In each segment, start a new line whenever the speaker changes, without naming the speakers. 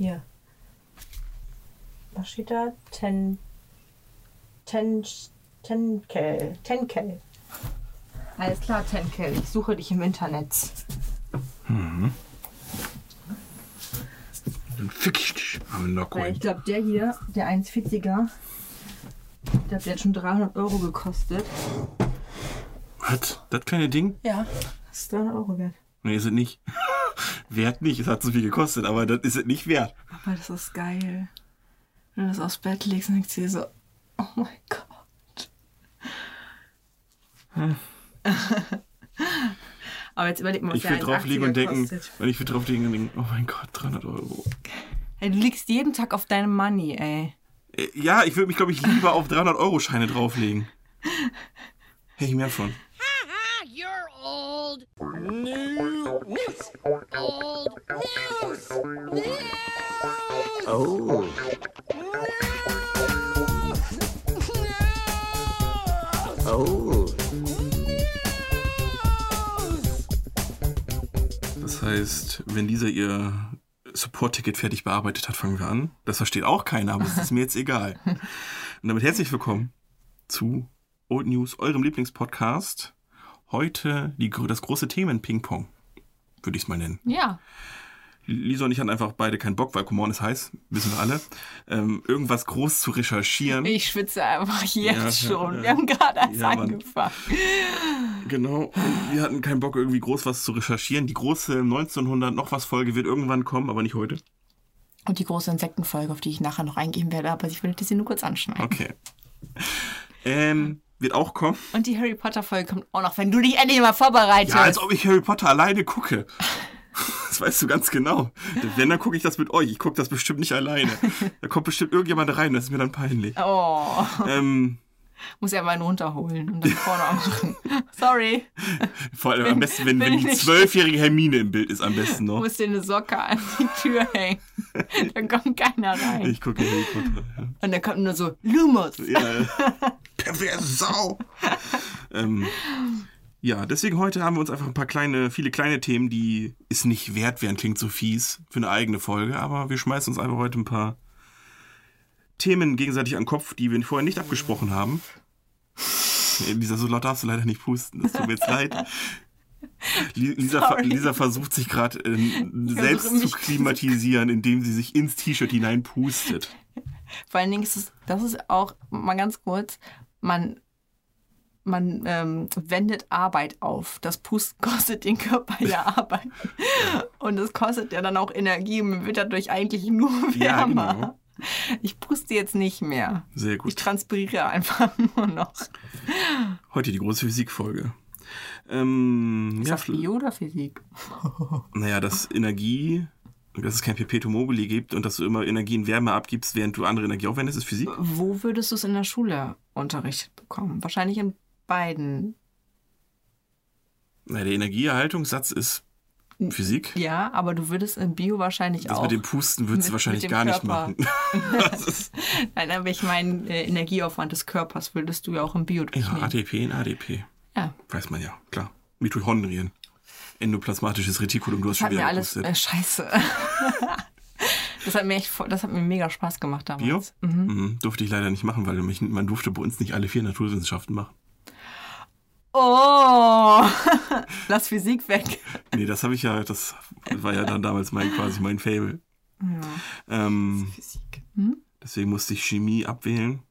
Hier. Was steht da? Ten. Ten. Tenkel. Tenkel. Alles klar, Tenkel. Ich suche dich im Internet.
Dann fick ich dich,
Weil ich glaube, der hier, der 1,40er, der hat jetzt schon 300 Euro gekostet.
Was? Das kleine Ding?
Ja. Das ist 300 Euro wert.
Nee, ist es nicht. Wert nicht. Es hat so viel gekostet, aber das ist es nicht wert.
Aber das ist geil. Wenn du das aufs Bett legst und denkst dir so, oh mein Gott. Aber jetzt überleg mal, was
Ich will drauflegen und
1,80er
denken,
kostet.
wenn ich will drauflegen und denken, oh mein Gott, 300 Euro.
Ey, du liegst jeden Tag auf deinem Money, ey.
Äh, Ja, ich würde mich, glaube ich, lieber auf 300-Euro-Scheine drauflegen. Hey, mehr von.
You're old. News. Old news. News.
Oh. Oh.
Das heißt, wenn dieser ihr Support-Ticket fertig bearbeitet hat, fangen wir an. Das versteht auch keiner, aber es ist mir jetzt egal. Und damit herzlich willkommen zu Old News, eurem Lieblingspodcast. Heute die, das große Themen-Ping-Pong, würde ich es mal nennen.
Ja.
Lisa und ich hatten einfach beide keinen Bock, weil Common ist heiß, wissen wir alle, ähm, irgendwas groß zu recherchieren.
Ich schwitze einfach jetzt
Ja,
schon.
ja.
Wir haben gerade erst
Ja, Mann.
angefangen.
Genau. Und wir hatten keinen Bock, irgendwie groß was zu recherchieren. Die große 1900 noch was Folge wird irgendwann kommen, aber nicht heute.
Und die große Insektenfolge, auf die ich nachher noch eingehen werde, aber ich will sie nur kurz anschneiden.
Okay. Ähm, wird auch kommen.
Und die Harry Potter Folge kommt auch noch, wenn du dich endlich mal vorbereitest.
Ja, als ob ich Harry Potter alleine gucke. Das weißt du ganz genau. Wenn, dann gucke ich das mit euch. Ich gucke das bestimmt nicht alleine. Da kommt bestimmt irgendjemand rein, das ist mir dann peinlich.
oh,
Ähm,
muss er mal einen runterholen und dann vorne machen. Sorry,
vor allem am besten, wenn,
bin
wenn die zwölfjährige Hermine im Bild ist, am besten noch.
muss dir eine Socke an die Tür hängen. Dann kommt keiner rein.
Ich gucke Harry Potter. Ja.
Und dann kommt nur so, Lumos.
Ja, perverse Sau. ähm, ja, deswegen heute haben wir uns einfach ein paar kleine, viele kleine Themen, die es nicht wert wären, klingt so fies, für eine eigene Folge, aber wir schmeißen uns einfach heute ein paar Themen gegenseitig an den Kopf, die wir vorher nicht abgesprochen haben. Nee, Lisa, so laut darfst du leider nicht pusten, das tut mir jetzt leid. Li- Lisa, ver-. Lisa versucht sich gerade äh, selbst zu klimatisieren, indem sie sich ins T-Shirt hineinpustet.
Vor allen Dingen ist es, das ist auch, mal ganz kurz, man, man ähm, wendet Arbeit auf. Das Pusten kostet den Körper ja Arbeit. Und es kostet ja dann auch Energie und man wird dadurch eigentlich nur
Ja,
wärmer.
genau.
Ich puste jetzt nicht mehr.
Sehr
Ich
gut.
transpiriere einfach nur noch.
Heute die große Physikfolge. Ähm,
Ist
ja,
das Bio oder Physik?
naja, dass Energie, dass es kein Perpetuum mobile gibt und dass du immer Energie in Wärme abgibst, während du andere Energie aufwendest, ist Physik.
Wo würdest du es in der Schule unterrichtet bekommen? Wahrscheinlich in beiden.
Na, der Energieerhaltungssatz ist Physik.
Ja, aber du würdest in Bio wahrscheinlich
Das
auch.
mit dem Pusten würdest du wahrscheinlich gar nicht
Körper.
machen. das ist,
Nein, aber ich meine, äh, Energieaufwand des Körpers würdest du ja auch im Bio
ja,
durchnehmen.
ATP in ADP.
Ja,
Weiß man ja, klar. Mitochondrien. Endoplasmatisches Retikulum, du hast
das
schon wieder
mir alles. Äh, scheiße. das, hat mir echt, das hat mir mega Spaß gemacht damals.
Bio?
Mhm.
Mhm, durfte ich leider nicht machen, weil mich, man durfte bei uns nicht alle vier Naturwissenschaften machen.
Oh, lass Physik weg.
Nee, das habe ich ja, das war ja dann damals mein quasi mein Fable. Ähm,
Physik.
deswegen musste ich Chemie abwählen.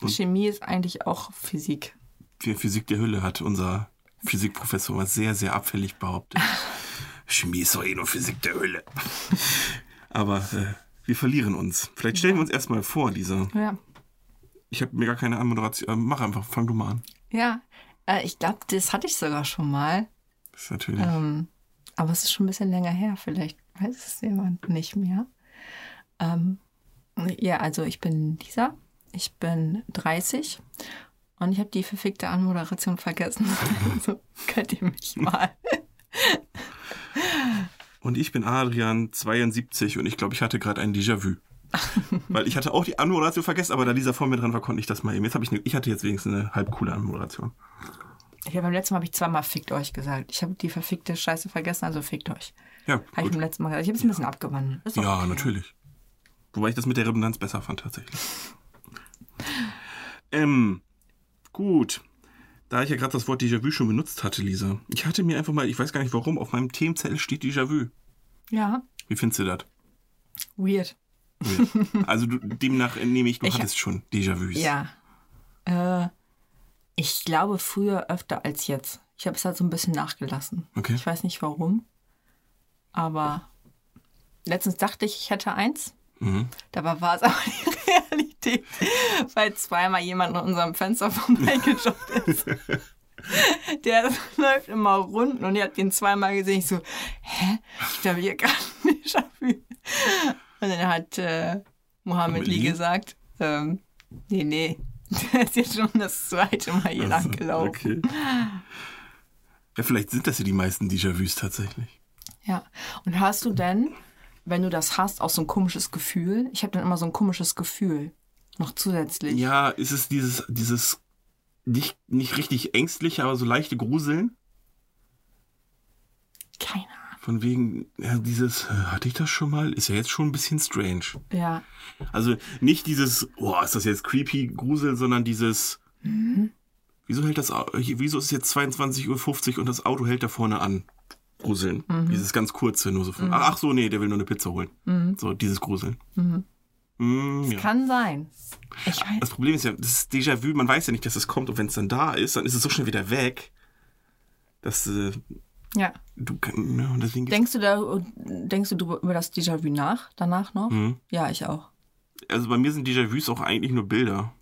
Und-
Chemie ist eigentlich auch Physik.
Für Physik der Hülle hat unser Physikprofessor mal sehr, sehr abfällig behauptet. Chemie ist doch eh nur Physik der Hülle. Aber äh, wir verlieren uns. Vielleicht stellen wir uns erstmal vor, Lisa.
Ja.
Ich habe mir gar keine Anmoderation. Äh, mach einfach, fang du mal an.
Ja, äh, ich glaube, das hatte ich sogar schon mal.
Das ist natürlich.
Ähm, aber es ist schon ein bisschen länger her. Vielleicht weiß es jemand nicht mehr. Ähm, ja, also ich bin Lisa. Ich bin 30 und ich habe die verfickte Anmoderation vergessen. Also könnt ihr mich mal.
Und ich bin Adrian, 72 und ich glaube, ich hatte gerade ein Déjà-vu. Weil ich hatte auch die Anmoderation vergessen, aber da Lisa vor mir dran war, konnte ich das mal eben. Jetzt habe ich, eine, ich hatte jetzt wenigstens eine halb coole Anmoderation.
Ich hab beim letzten Mal habe ich zweimal fickt euch gesagt. Ich habe die verfickte Scheiße vergessen, also fickt euch.
Ja,
Habe ich beim letzten Mal gesagt. Ich habe es ein bisschen abgewandelt. Ist doch
Ja,
okay.
natürlich. Wobei ich das mit der Redundanz besser fand, tatsächlich. ähm, gut. Da ich ja gerade das Wort Déjà-vu schon benutzt hatte, Lisa. Ich hatte mir einfach mal, ich weiß gar nicht warum, auf meinem Themenzettel steht Déjà-vu.
Ja,
Wie findest du das?
weird.
Also du, demnach entnehme ich, du
Ich-
hattest schon Déjà-vus.
Ja. Äh, ich glaube früher öfter als jetzt. Ich habe es halt so ein bisschen nachgelassen.
Okay.
Ich weiß nicht warum. Aber letztens dachte ich, ich hätte eins.
Mhm.
Dabei war es aber die Realität, weil zweimal jemand an unserem Fenster vorbeigejoggt ist. Der läuft immer runden und ich habe den zweimal gesehen. Ich so, hä? Ich glaube, hier gerade ein Déjà-vu. Und dann hat äh, Mohammed Lee gesagt, ähm, nee, nee, der ist jetzt schon das zweite Mal hier lang gelaufen.
Okay. Ja, vielleicht sind das ja die meisten Déjà-vus tatsächlich.
Ja. Und hast du denn, wenn du das hast, auch so ein komisches Gefühl? Ich habe dann immer so ein komisches Gefühl. Noch zusätzlich.
Ja, ist es dieses, dieses nicht, nicht richtig ängstliche, aber so leichte Gruseln?
Keine Ahnung.
Von wegen, ja, dieses, äh, hatte ich das schon mal? Ist ja jetzt schon ein bisschen strange.
Ja.
Also nicht dieses, oh, ist das jetzt creepy Grusel, sondern dieses, wieso hält das, wieso ist es jetzt 22.50 Uhr und das Auto hält da vorne an? Gruseln. Dieses ganz kurze, nur so von, ach so, nee, der will nur eine Pizza holen. So, dieses Gruseln. Mm, ja.
Kann sein. Ich weiß.
Das Problem ist ja, das ist Déjà-vu, man weiß ja nicht, dass es kommt und wenn es dann da ist, dann ist es so schnell wieder weg, dass äh,
Ja.
du, ja, deswegen
Denkst du da, denkst du über das Déjà-vu nach, danach noch?
Mhm.
Ja, ich auch.
also bei mir sind Déjà-vus auch eigentlich nur Bilder.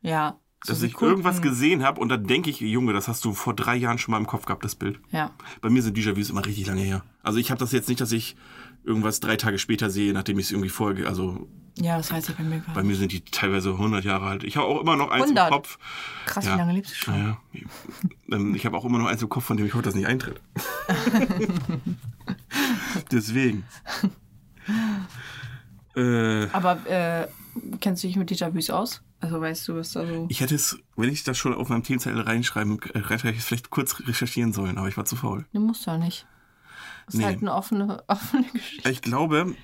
Ja. So
Dass ich irgendwas gesehen habe und dann denke ich, Junge, das hast du vor drei Jahren schon mal im Kopf gehabt, das Bild.
Ja.
Bei mir sind Déjà-vus immer richtig lange her. Also ich habe das jetzt nicht, dass ich irgendwas drei Tage später sehe, nachdem ich es irgendwie folge. Also
Ja, das weiß ich bei mir gar
bei mir sind die teilweise 100 Jahre alt. Ich habe auch immer noch eins
100?
im Kopf.
Krass,
ja.
wie lange lebst du schon?
Naja, ähm, ich habe auch immer noch eins im Kopf, von dem ich hoffe, dass nicht eintritt. Deswegen. Äh,
Aber äh, kennst du dich mit Déjà-vus aus? Also weißt du, was da so...
ich hätte es, wenn ich das schon auf meinem Themenzettel reinschreiben, äh, hätte ich es vielleicht kurz recherchieren sollen, aber ich war zu faul.
Ne, musst du ja nicht. Das ist
Nee.
halt eine offene, offene Geschichte.
Ich glaube,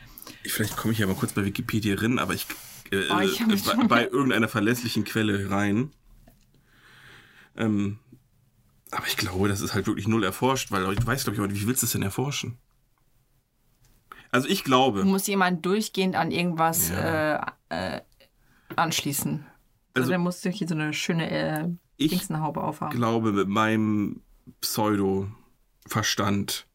ich, vielleicht komme ich ja mal kurz bei Wikipedia rein, aber ich, äh,
Oh, ich mich
bei, bei irgendeiner verlässlichen Quelle rein. Ähm, aber ich glaube, das ist halt wirklich null erforscht, weil ich weiß, glaube ich, aber wie willst du es denn erforschen? Also ich glaube,
Du musst jemanden durchgehend an irgendwas
Ja.
äh, äh, anschließen. Also,
Also-
der muss hier so eine schöne äh,
Ich
Dingsенhaube aufhaben.
glaube mit meinem Pseudo-Verstand,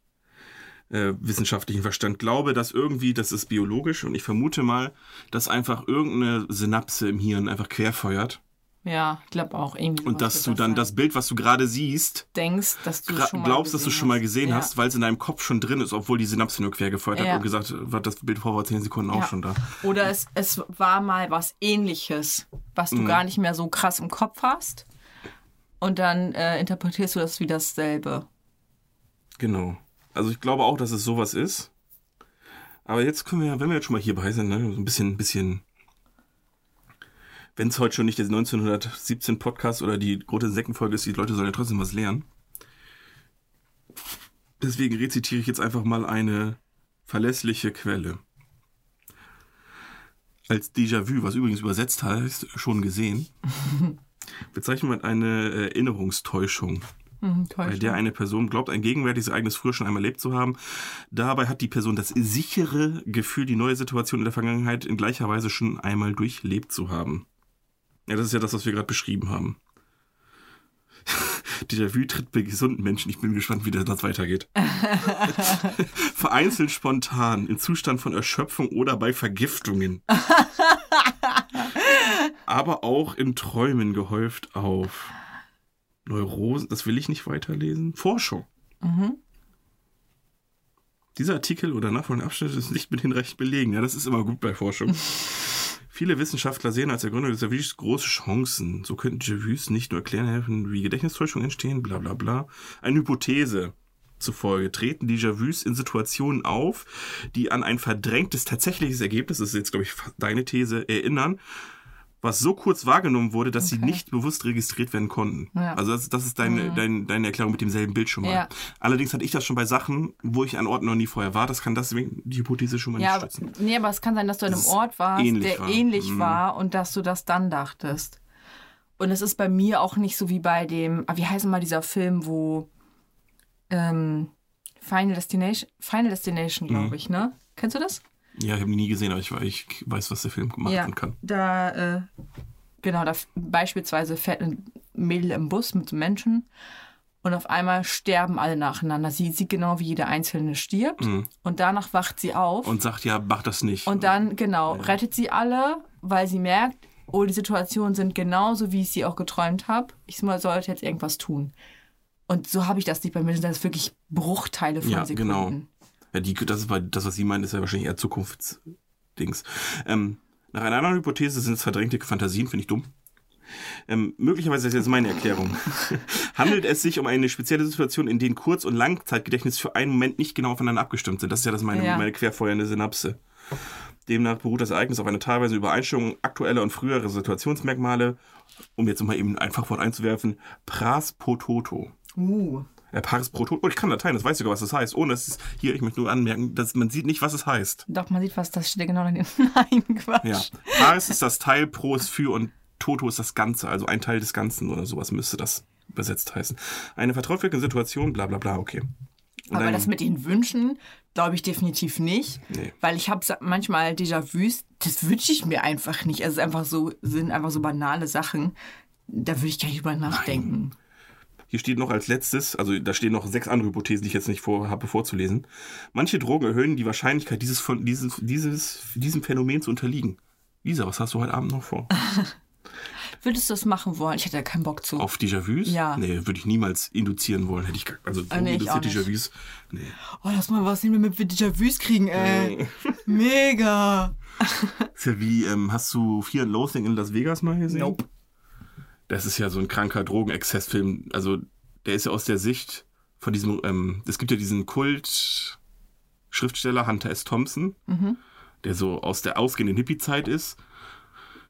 äh, wissenschaftlichen Verstand, glaube, dass irgendwie, das ist biologisch und ich vermute mal, dass einfach irgendeine Synapse im Hirn einfach querfeuert
Ja, ich glaube auch irgendwie.
und dass du dann
sein.
das Bild, was du gerade siehst,
denkst, dass du schon mal
glaubst, dass du schon mal gesehen
ja.
hast, weil es in deinem Kopf schon drin ist, obwohl die Synapse nur quer gefeuert hat und gesagt war das Bild vor 10 Sekunden auch schon da.
Oder es, es war mal was ähnliches, was
Mhm.
du gar nicht mehr so krass im Kopf hast. Und dann äh, interpretierst du das wie dasselbe.
Genau. Also ich glaube auch, dass es sowas ist. Aber jetzt können wir, wenn wir jetzt schon mal hierbei sind, ne, so ein bisschen, bisschen, wenn es heute schon nicht der 1917 Podcast oder die große Insektenfolge ist, die Leute sollen ja trotzdem was lernen. Deswegen rezitiere ich jetzt einfach mal eine verlässliche Quelle. Als Déjà-vu, was übrigens übersetzt heißt, schon gesehen, bezeichnet man eine Erinnerungstäuschung
Mhm,
bei der eine Person glaubt, ein gegenwärtiges Ereignis früher schon einmal erlebt zu haben. Dabei hat die Person das sichere Gefühl, die neue Situation in der Vergangenheit in gleicher Weise schon einmal durchlebt zu haben. Ja, das ist ja das, was wir gerade beschrieben haben. Déjà-vu tritt bei gesunden Menschen. Ich bin gespannt, wie das weitergeht. Vereinzelt spontan, im Zustand von Erschöpfung oder bei Vergiftungen. Aber auch in Träumen gehäuft auf. Neurosen, das will ich nicht weiterlesen. Forschung.
Mhm.
Dieser Artikel oder nachfolgende Abschnitt ist nicht mit hinreichend belegen. Ja, das ist immer gut bei Forschung. Viele Wissenschaftler sehen als Ergründung des Déjà-vus große Chancen. So könnten Déjà-vus nicht nur erklären helfen, wie Gedächtnistäuschungen entstehen, bla bla bla. Eine Hypothese zufolge treten Déjà-vus in Situationen auf, die an ein verdrängtes tatsächliches Ergebnis, das ist jetzt, glaube ich, deine These, erinnern was so kurz wahrgenommen wurde, dass sie
Okay.
nicht bewusst registriert werden konnten.
Ja. Mhm.
Also das, das ist deine, dein, deine Erklärung mit demselben Bild schon mal.
Ja.
Allerdings hatte ich das schon bei Sachen, wo ich an Orten noch nie vorher war. Das kann deswegen die Hypothese schon mal
Ja,
nicht stützen.
nee, aber es kann sein, dass du an einem Ort warst,
ähnlich
der
war.
ähnlich
Mhm.
war und dass du das dann dachtest. Und es ist bei mir auch nicht so wie bei dem, ah, wie heißt denn mal dieser Film, wo ähm, Final Destination, Final Destination, glaube
Mhm.
ich, ne? Kennst du das?
Ja, ich habe ihn nie gesehen, aber ich, ich weiß, was der Film gemacht
ja,
kann.
da, äh, genau, da beispielsweise fährt ein Mädel im Bus mit Menschen und auf einmal sterben alle nacheinander. Sie sieht genau, wie jeder Einzelne stirbt und danach wacht sie auf
Mhm. Und sagt, ja, mach das nicht.
und dann, genau, rettet sie alle, weil sie merkt, oh, die Situationen sind genauso, wie ich sie auch geträumt habe. Ich mal- sollte jetzt irgendwas tun. Und so habe ich das nicht bei mir. Das ist wirklich Bruchteile von
Ja,
Sekunden.
genau. Ja, die, das, ist, das, was sie meint, ist ja wahrscheinlich eher Zukunftsdings. Ähm, nach einer anderen Hypothese sind es verdrängte Fantasien, finde ich dumm. Ähm, möglicherweise ist jetzt meine Erklärung. Handelt es sich um eine spezielle Situation, in denen Kurz- und Langzeitgedächtnis für einen Moment nicht genau aufeinander abgestimmt sind? Das ist ja das meine,
Ja.
meine querfeuernde Synapse. Demnach beruht das Ereignis auf einer teilweise Übereinstimmung aktueller und früherer Situationsmerkmale, um jetzt mal eben ein Fachwort einzuwerfen, Pras Pototo.
Uh.
Ja, Paris pro Tod. Oh, ich kann Latein, das weiß sogar, was das heißt. Ohne es hier, ich möchte nur anmerken, dass man sieht nicht, was es heißt.
Doch, man sieht was, das steht ja genau daneben. Nein, Quatsch.
Ja. Paris ist das Teil, Pro ist für und Toto ist das Ganze, also ein Teil des Ganzen oder sowas müsste das übersetzt heißen. Eine vertrauenswürdige Situation, bla bla bla, okay. Und
Aber
dann-
das mit den Wünschen glaube ich definitiv nicht.
Nee.
Weil ich habe manchmal Déjà-vus, das wünsche ich mir einfach nicht. Also es ist einfach so, sind einfach so banale Sachen. Da würde ich gar nicht drüber nachdenken.
Hier steht noch als letztes, also da stehen noch sechs andere Hypothesen, die ich jetzt nicht vorhabe vorzulesen. Manche Drogen erhöhen die Wahrscheinlichkeit, dieses, von, dieses, dieses, diesem Phänomen zu unterliegen. Lisa, was hast du heute Abend noch vor?
Würdest du das machen wollen? Ich hätte da keinen Bock zu.
Auf Déjà-vus?
Ja.
Nee, würde ich niemals induzieren wollen. Hätte ich gar, also
Ah, nee,
induzierte
nicht.
Déjà-vus. Nee.
Oh, lass mal was nehmen, damit wir Déjà-vus kriegen, ey. Mega.
Ist ja wie, ähm, hast du Fear and Loathing in Las Vegas mal gesehen?
Nope.
Das ist ja so ein kranker Drogenexzessfilm. Also, der ist ja aus der Sicht von diesem, ähm, es gibt ja diesen Kult-Schriftsteller Hunter S. Thompson, der so aus der ausgehenden Hippie-Zeit ist.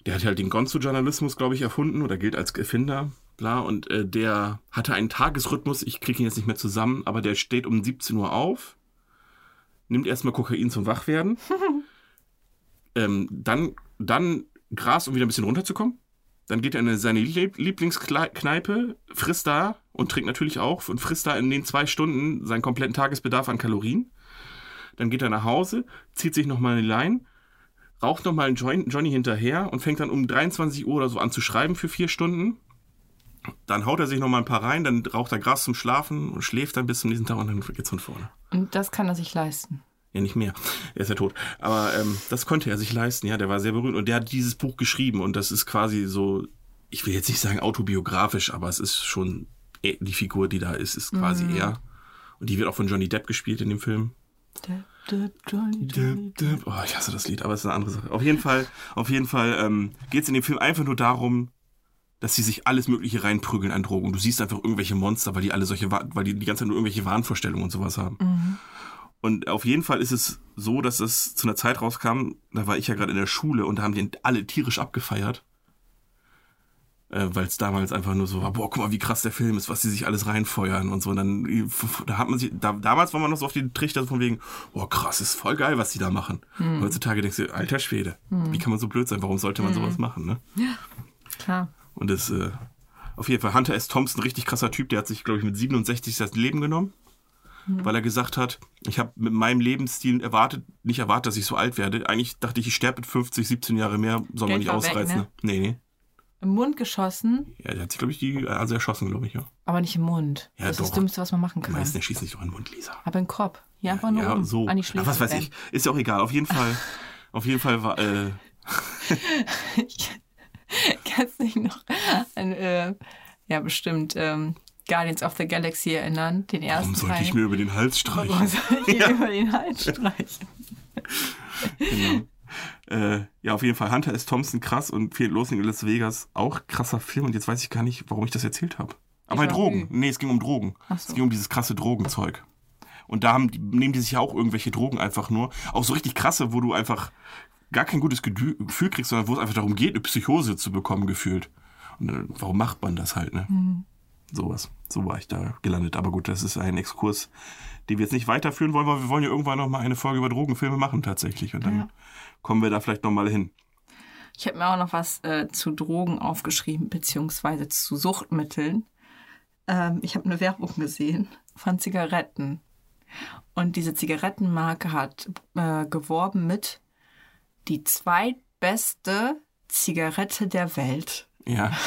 Der hat halt den Gonzo-Journalismus, glaube ich, erfunden oder gilt als Erfinder. Bla, und äh, der hatte einen Tagesrhythmus, ich kriege ihn jetzt nicht mehr zusammen, aber der steht um 17 Uhr auf, nimmt erstmal Kokain zum Wachwerden, ähm, dann, dann Gras, um wieder ein bisschen runterzukommen. Dann geht er in seine Lieb- Lieblingskneipe, frisst da und trinkt natürlich auch und frisst da in den zwei Stunden seinen kompletten Tagesbedarf an Kalorien. Dann geht er nach Hause, zieht sich nochmal eine Line, raucht nochmal einen Johnny hinterher und fängt dann um 23 Uhr oder so an zu schreiben für vier Stunden. Dann haut er sich nochmal ein paar rein, dann raucht er Gras zum Schlafen und schläft dann bis zum nächsten Tag und dann geht's von vorne.
Und das kann er sich leisten.
Ja, nicht mehr. Er ist ja tot. Aber ähm, das konnte er sich leisten, ja. Der war sehr berühmt und der hat dieses Buch geschrieben und das ist quasi so, ich will jetzt nicht sagen autobiografisch, aber es ist schon eh- die Figur, die da ist, ist quasi er. Und die wird auch von Johnny Depp gespielt in dem Film. Oh, ich hasse das Lied, aber es ist eine andere Sache. Auf jeden Fall, auf jeden Fall ähm, geht es in dem Film einfach nur darum, dass sie sich alles Mögliche reinprügeln an Drogen. Und du siehst einfach irgendwelche Monster, weil die alle solche, weil die die ganze Zeit nur irgendwelche Wahnvorstellungen und sowas haben. Und auf jeden Fall ist es so, dass es zu einer Zeit rauskam, da war ich ja gerade in der Schule und da haben die alle tierisch abgefeiert. Äh, Weil es damals einfach nur so war, boah, guck mal, wie krass der Film ist, was die sich alles reinfeuern und so. Und dann, da hat man sich, da, damals war man noch so auf die Trichter von wegen, boah, krass, ist voll geil, was die da machen. Und heutzutage denkst du, alter Schwede, wie kann man so blöd sein? Warum sollte man sowas machen, ne?
Klar.
Und das, äh, auf jeden Fall, Hunter S. Thompson, richtig krasser Typ, der hat sich, glaube ich, mit 67 das Leben genommen, weil er gesagt hat, ich habe mit meinem Lebensstil erwartet, nicht erwartet, dass ich so alt werde. Eigentlich dachte ich, ich sterbe mit 50, 17 Jahre mehr, soll man nicht
war weg,
ausreizen.
ne?
Ne? Nee, nee.
Im Mund geschossen,
Ja, der hat sich, glaube ich, die, also erschossen, glaube ich, ja.
aber nicht im Mund.
Ja,
das ist
doch.
das Dümmste, was man machen kann.
meisten erschießen sich doch in den Mund, Lisa.
Aber im Kopf. Ja, einfach nur
ja,
um,
so.
an die Schläfe.
was weiß ich. Ist ja auch egal. Auf jeden Fall, auf jeden Fall war, äh,
Kannst dich noch an, äh, ja bestimmt, ähm, Guardians of the Galaxy erinnern? Den ersten
warum sollte ich mir über den Hals
Warum
streichen?
soll ich mir über den Hals streichen?
Genau. Äh, ja, auf jeden Fall. Hunter S. Thompson krass und Fear Losing in Las Vegas auch krasser Film. Und jetzt weiß ich gar nicht, warum ich das erzählt habe. Aber bei
war
Drogen.
Ü.
Nee, es ging um Drogen.
So.
Es ging um dieses krasse Drogenzeug. Und da haben nehmen die sich ja auch irgendwelche Drogen einfach nur. Auch so richtig krasse, wo du einfach gar kein gutes Gefühl kriegst, sondern wo es einfach darum geht, eine Psychose zu bekommen, gefühlt. Und dann, warum macht man das halt, ne? Sowas. So war ich da gelandet. Aber gut, das ist ein Exkurs, den wir jetzt nicht weiterführen wollen, weil wir wollen ja irgendwann noch mal eine Folge über Drogenfilme machen tatsächlich. Und dann
Ja.
kommen wir da vielleicht noch mal hin.
Ich habe mir auch noch was äh, zu Drogen aufgeschrieben, beziehungsweise zu Suchtmitteln. Ähm, ich habe eine Werbung gesehen von Zigaretten. Und diese Zigarettenmarke hat äh, geworben mit die zweitbeste Zigarette der Welt.
Ja.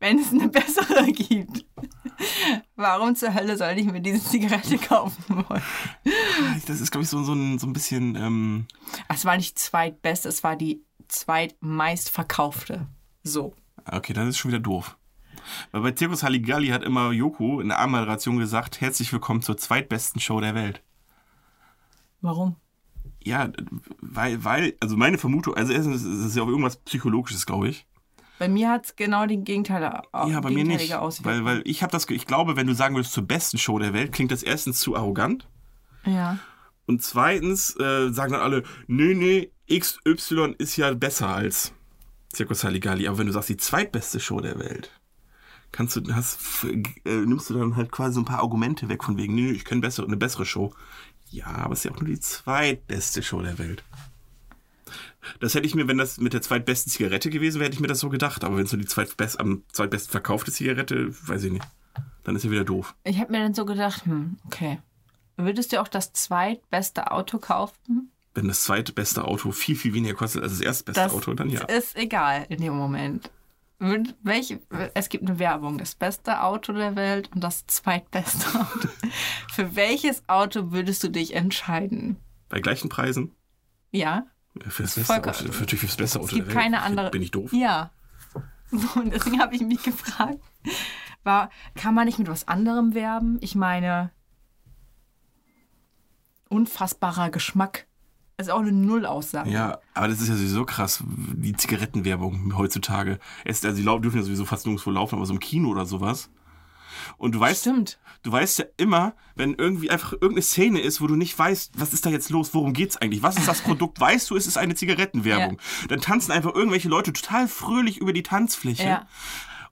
Wenn es eine bessere gibt. Warum zur Hölle soll ich mir diese Zigarette kaufen wollen?
Das ist, glaube ich, so, so, ein, so ein bisschen. Ähm,
Es war nicht zweitbeste, es war die zweitmeistverkaufte. So.
okay, das ist schon wieder doof. Weil bei Zirkus Halligalli hat immer Joko in der Anmoderation gesagt: Herzlich willkommen zur zweitbesten Show der Welt.
Warum?
Ja, weil, weil, also meine Vermutung, also erstens ist es ja auch irgendwas Psychologisches, glaube ich.
Bei mir hat es genau den Gegenteil,
Ja, bei mir nicht. Weil, weil ich habe das, ich glaube, wenn du sagen würdest zur besten Show der Welt, klingt das erstens zu arrogant.
ja.
Und zweitens äh, sagen dann alle, nee, nee, XY ist ja besser als Circus Halligalli. Aber wenn du sagst, die zweitbeste Show der Welt, kannst du, hast, äh, nimmst du dann halt quasi so ein paar Argumente weg von wegen, nee, nee, ich kenne bessere, eine bessere Show. Ja, aber es ist ja auch nur die zweitbeste Show der Welt. Das hätte ich mir, wenn das mit der zweitbesten Zigarette gewesen wäre, hätte ich mir das so gedacht. Aber wenn es nur die zweitbest, am zweitbesten verkaufte Zigarette, weiß ich nicht. Dann ist ja wieder doof.
Ich habe mir dann so gedacht, hm, okay. Würdest du auch das zweitbeste Auto kaufen?
Wenn das zweitbeste Auto viel, viel weniger kostet als das erstbeste
Das
Auto, dann ja.
ist egal in dem Moment. Welche, es gibt eine Werbung, das beste Auto der Welt und das zweitbeste Auto. Für welches Auto würdest du dich entscheiden?
Bei gleichen Preisen.
Ja?
Für das beste
Vollkommen.
Auto. Für, natürlich für das beste Auto
Es gibt keine andere.
Bin ich doof?
Ja. Und deswegen habe ich mich gefragt, war, kann man nicht mit was anderem werben? Ich meine, unfassbarer Geschmack. Das ist auch eine Nullaussage.
Ja, aber das ist ja sowieso krass, die Zigarettenwerbung heutzutage. Es, also die dürfen ja sowieso fast nirgendwo laufen, aber so im Kino oder sowas. Und du weißt,
Stimmt.
du weißt ja immer, wenn irgendwie einfach irgendeine Szene ist, wo du nicht weißt, was ist da jetzt los, worum geht's eigentlich, was ist das Produkt, weißt du, es ist eine Zigarettenwerbung. Dann tanzen einfach irgendwelche Leute total fröhlich über die Tanzfläche.
Ja.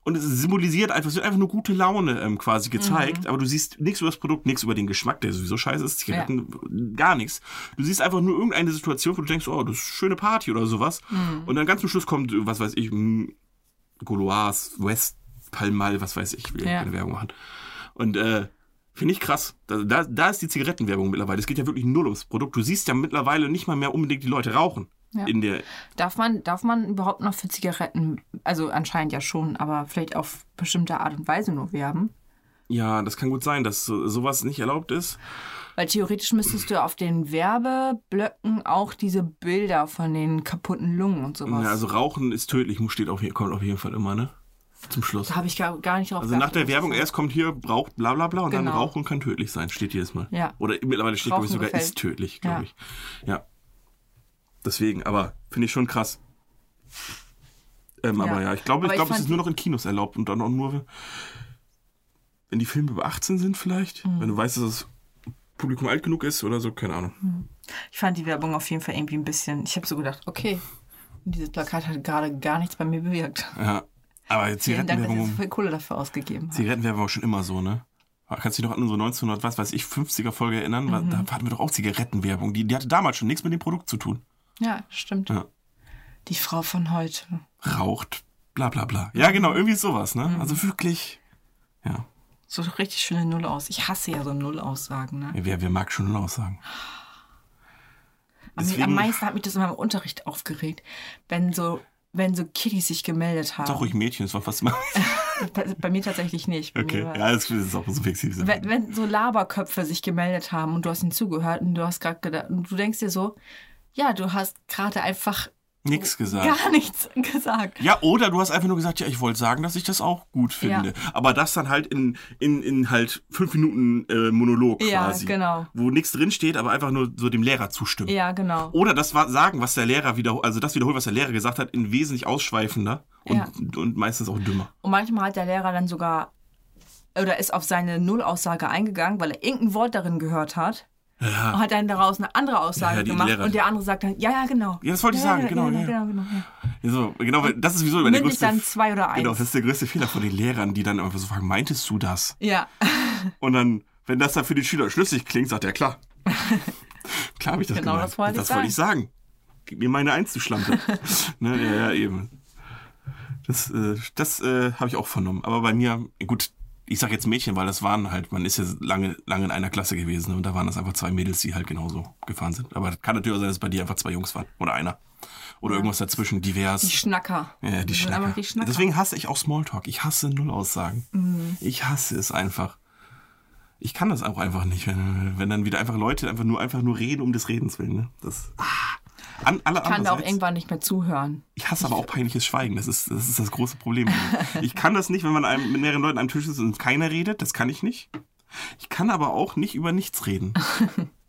Und es symbolisiert einfach, es wird einfach nur gute Laune ähm, quasi
Mhm.
gezeigt, aber du siehst nichts über das Produkt, nichts über den Geschmack, der sowieso scheiße ist, Zigaretten, gar nichts. Du siehst einfach nur irgendeine Situation, wo du denkst, oh, das ist eine schöne Party oder sowas.
Mhm.
Und dann ganz zum Schluss kommt, was weiß ich, Gauloise, West, Palmal, was weiß ich, will
Ja.
keine Werbung machen. Und äh, finde ich krass. Da, da, da ist die Zigarettenwerbung mittlerweile. Es geht ja wirklich nur ums Produkt. Du siehst ja mittlerweile nicht mal mehr unbedingt die Leute rauchen.
Ja.
In der,
Darf man, darf man überhaupt noch für Zigaretten, also anscheinend ja schon, aber vielleicht auf bestimmte Art und Weise nur werben?
ja, das kann gut sein, dass so, sowas nicht erlaubt ist.
Weil theoretisch müsstest du auf den Werbeblöcken auch diese Bilder von den kaputten Lungen und sowas.
Ja, also Rauchen ist tödlich, steht auf, kommt auf jeden Fall immer, ne? Zum Schluss.
da habe ich gar, gar nicht drauf
Also nach der. Werbung erst kommt hier, braucht bla bla bla und dann
Genau.
Rauchen kann tödlich sein, steht jedes Mal.
Ja.
Oder mittlerweile steht, glaube ich,
Rauchen
sogar
gefällt.
ist tödlich, glaube
Ja.
ich. Ja. Deswegen, aber finde ich schon krass. Ähm,
Ja.
Aber ja, ich glaube, ich glaube, es ist nur noch in Kinos erlaubt und dann auch nur, wenn die Filme über 18 sind vielleicht.
Mhm.
Wenn du weißt, dass das Publikum alt genug ist oder so, keine Ahnung.
Ich fand die Werbung auf jeden Fall irgendwie ein bisschen. Ich habe so gedacht, okay, dieses Plakat hat gerade gar nichts bei mir bewirkt.
Ja. Aber
Vielen Dank, dass
Zigarettenwerbung,
viel Kohle dafür ausgegeben.
Zigarettenwerbung war schon immer so, ne? Kannst du dich noch an unsere 1900, was weiß ich, 50er Folge erinnern?
Mhm.
Da hatten wir doch auch Zigarettenwerbung. Die, die hatte damals schon nichts mit dem Produkt zu tun.
Ja, stimmt.
Ja.
Die Frau von heute.
Raucht, bla bla bla. Ja, genau, irgendwie sowas, ne?
Mhm.
Also wirklich, ja.
So richtig schöne Null aus. Ich hasse ja so Null-Aussagen. Ne?
Wer, wer mag schon Null aussagen?
Am-
Deswegen-
Am meisten hat mich das in meinem Unterricht aufgeregt, wenn so, wenn so Kiddies sich gemeldet haben.
Doch ruhig Mädchen, das war fast mal.
Bei, bei mir tatsächlich nicht. Bei
Okay, ja, das ist auch so flexibel.
wenn, wenn so Laberköpfe sich gemeldet haben und du hast ihnen zugehört und du hast gerade gedacht, und du denkst dir so, ja, du hast gerade einfach
Nix gesagt.
gar nichts gesagt.
Ja, oder du hast einfach nur gesagt, ja, ich wollte sagen, dass ich das auch gut finde. Aber das dann halt in, in, in halt fünf Minuten äh, Monolog
Ja,
quasi.
genau.
Wo nichts drin steht, aber einfach nur so dem Lehrer zustimmen.
Ja, genau.
Oder das war, sagen, was der Lehrer wiederholt, also das wiederholt, was der Lehrer gesagt hat, in wesentlich ausschweifender und,
Ja.
und meistens auch dümmer.
Und manchmal hat der Lehrer dann sogar oder ist auf seine Nullaussage eingegangen, weil er irgendein Wort darin gehört hat.
Ja.
und hat dann daraus eine andere Aussage
Ja,
gemacht
Lehrer-
und der andere sagt dann, ja, ja, genau.
Ja, das wollte ich sagen, genau,
Ja, genau, genau. Ja.
Ja, So, genau, weil das ist immer der größte.
dann zwei oder eins.
Genau, das ist der größte Fehler von den Lehrern, die dann einfach so fragen, meintest du das?
Ja.
Und dann, wenn das dann für den Schüler schlüssig klingt, sagt er, klar. klar habe ich das
Genau,
gemeint.
das wollte ich
das wollte ich sagen. Gib mir meine Eins, du Schlampe. ne, ja, ja, eben. Das, äh, das äh, habe ich auch vernommen. Aber bei mir, gut, ich sag jetzt Mädchen, weil das waren halt, man ist ja lange, lange in einer Klasse gewesen und da waren das einfach zwei Mädels, die halt genauso gefahren sind. Aber kann natürlich auch sein, dass es bei dir einfach zwei Jungs waren. Oder einer. Oder irgendwas dazwischen, divers.
Die Schnacker.
Ja, die
sind
Schnacker.
die Schnacker.
Deswegen hasse ich auch Smalltalk. Ich hasse Nullaussagen.
Mhm.
Ich hasse es einfach. Ich kann das auch einfach nicht, wenn, wenn dann wieder einfach Leute einfach nur, einfach nur reden um des Redens willen. Ne? Das, ah. An, alle
Ich kann da auch irgendwann nicht mehr zuhören.
ich hasse aber auch peinliches Schweigen. Das ist, das ist das große Problem. Ich kann das nicht, wenn man einem, mit mehreren Leuten am Tisch ist und keiner redet. Das kann ich nicht. Ich kann aber auch nicht über nichts reden.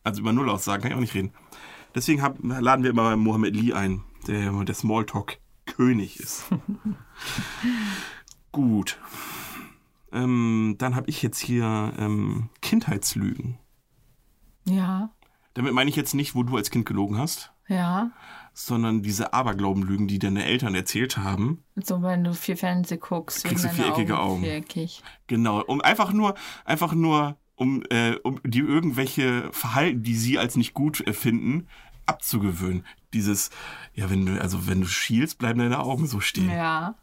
Also über Nullaussagen kann ich auch nicht reden. Deswegen hab, laden wir immer Mohammed Lee ein, der der Smalltalk-König ist. Gut. Ähm, dann habe ich jetzt hier ähm, Kindheitslügen. Damit meine ich jetzt nicht, wo du als Kind gelogen hast,
Ja.
sondern diese Aberglaubenlügen, die deine Eltern erzählt haben.
So, wenn du viel Fernsehen guckst,
Kriegst du viereckige Augen.
Viereckig.
Genau, um einfach nur, einfach nur, um, äh, um die irgendwelche Verhalten, die sie als nicht gut erfinden, abzugewöhnen. Dieses, ja, wenn du, also wenn du schielst, bleiben deine Augen so stehen.
Ja.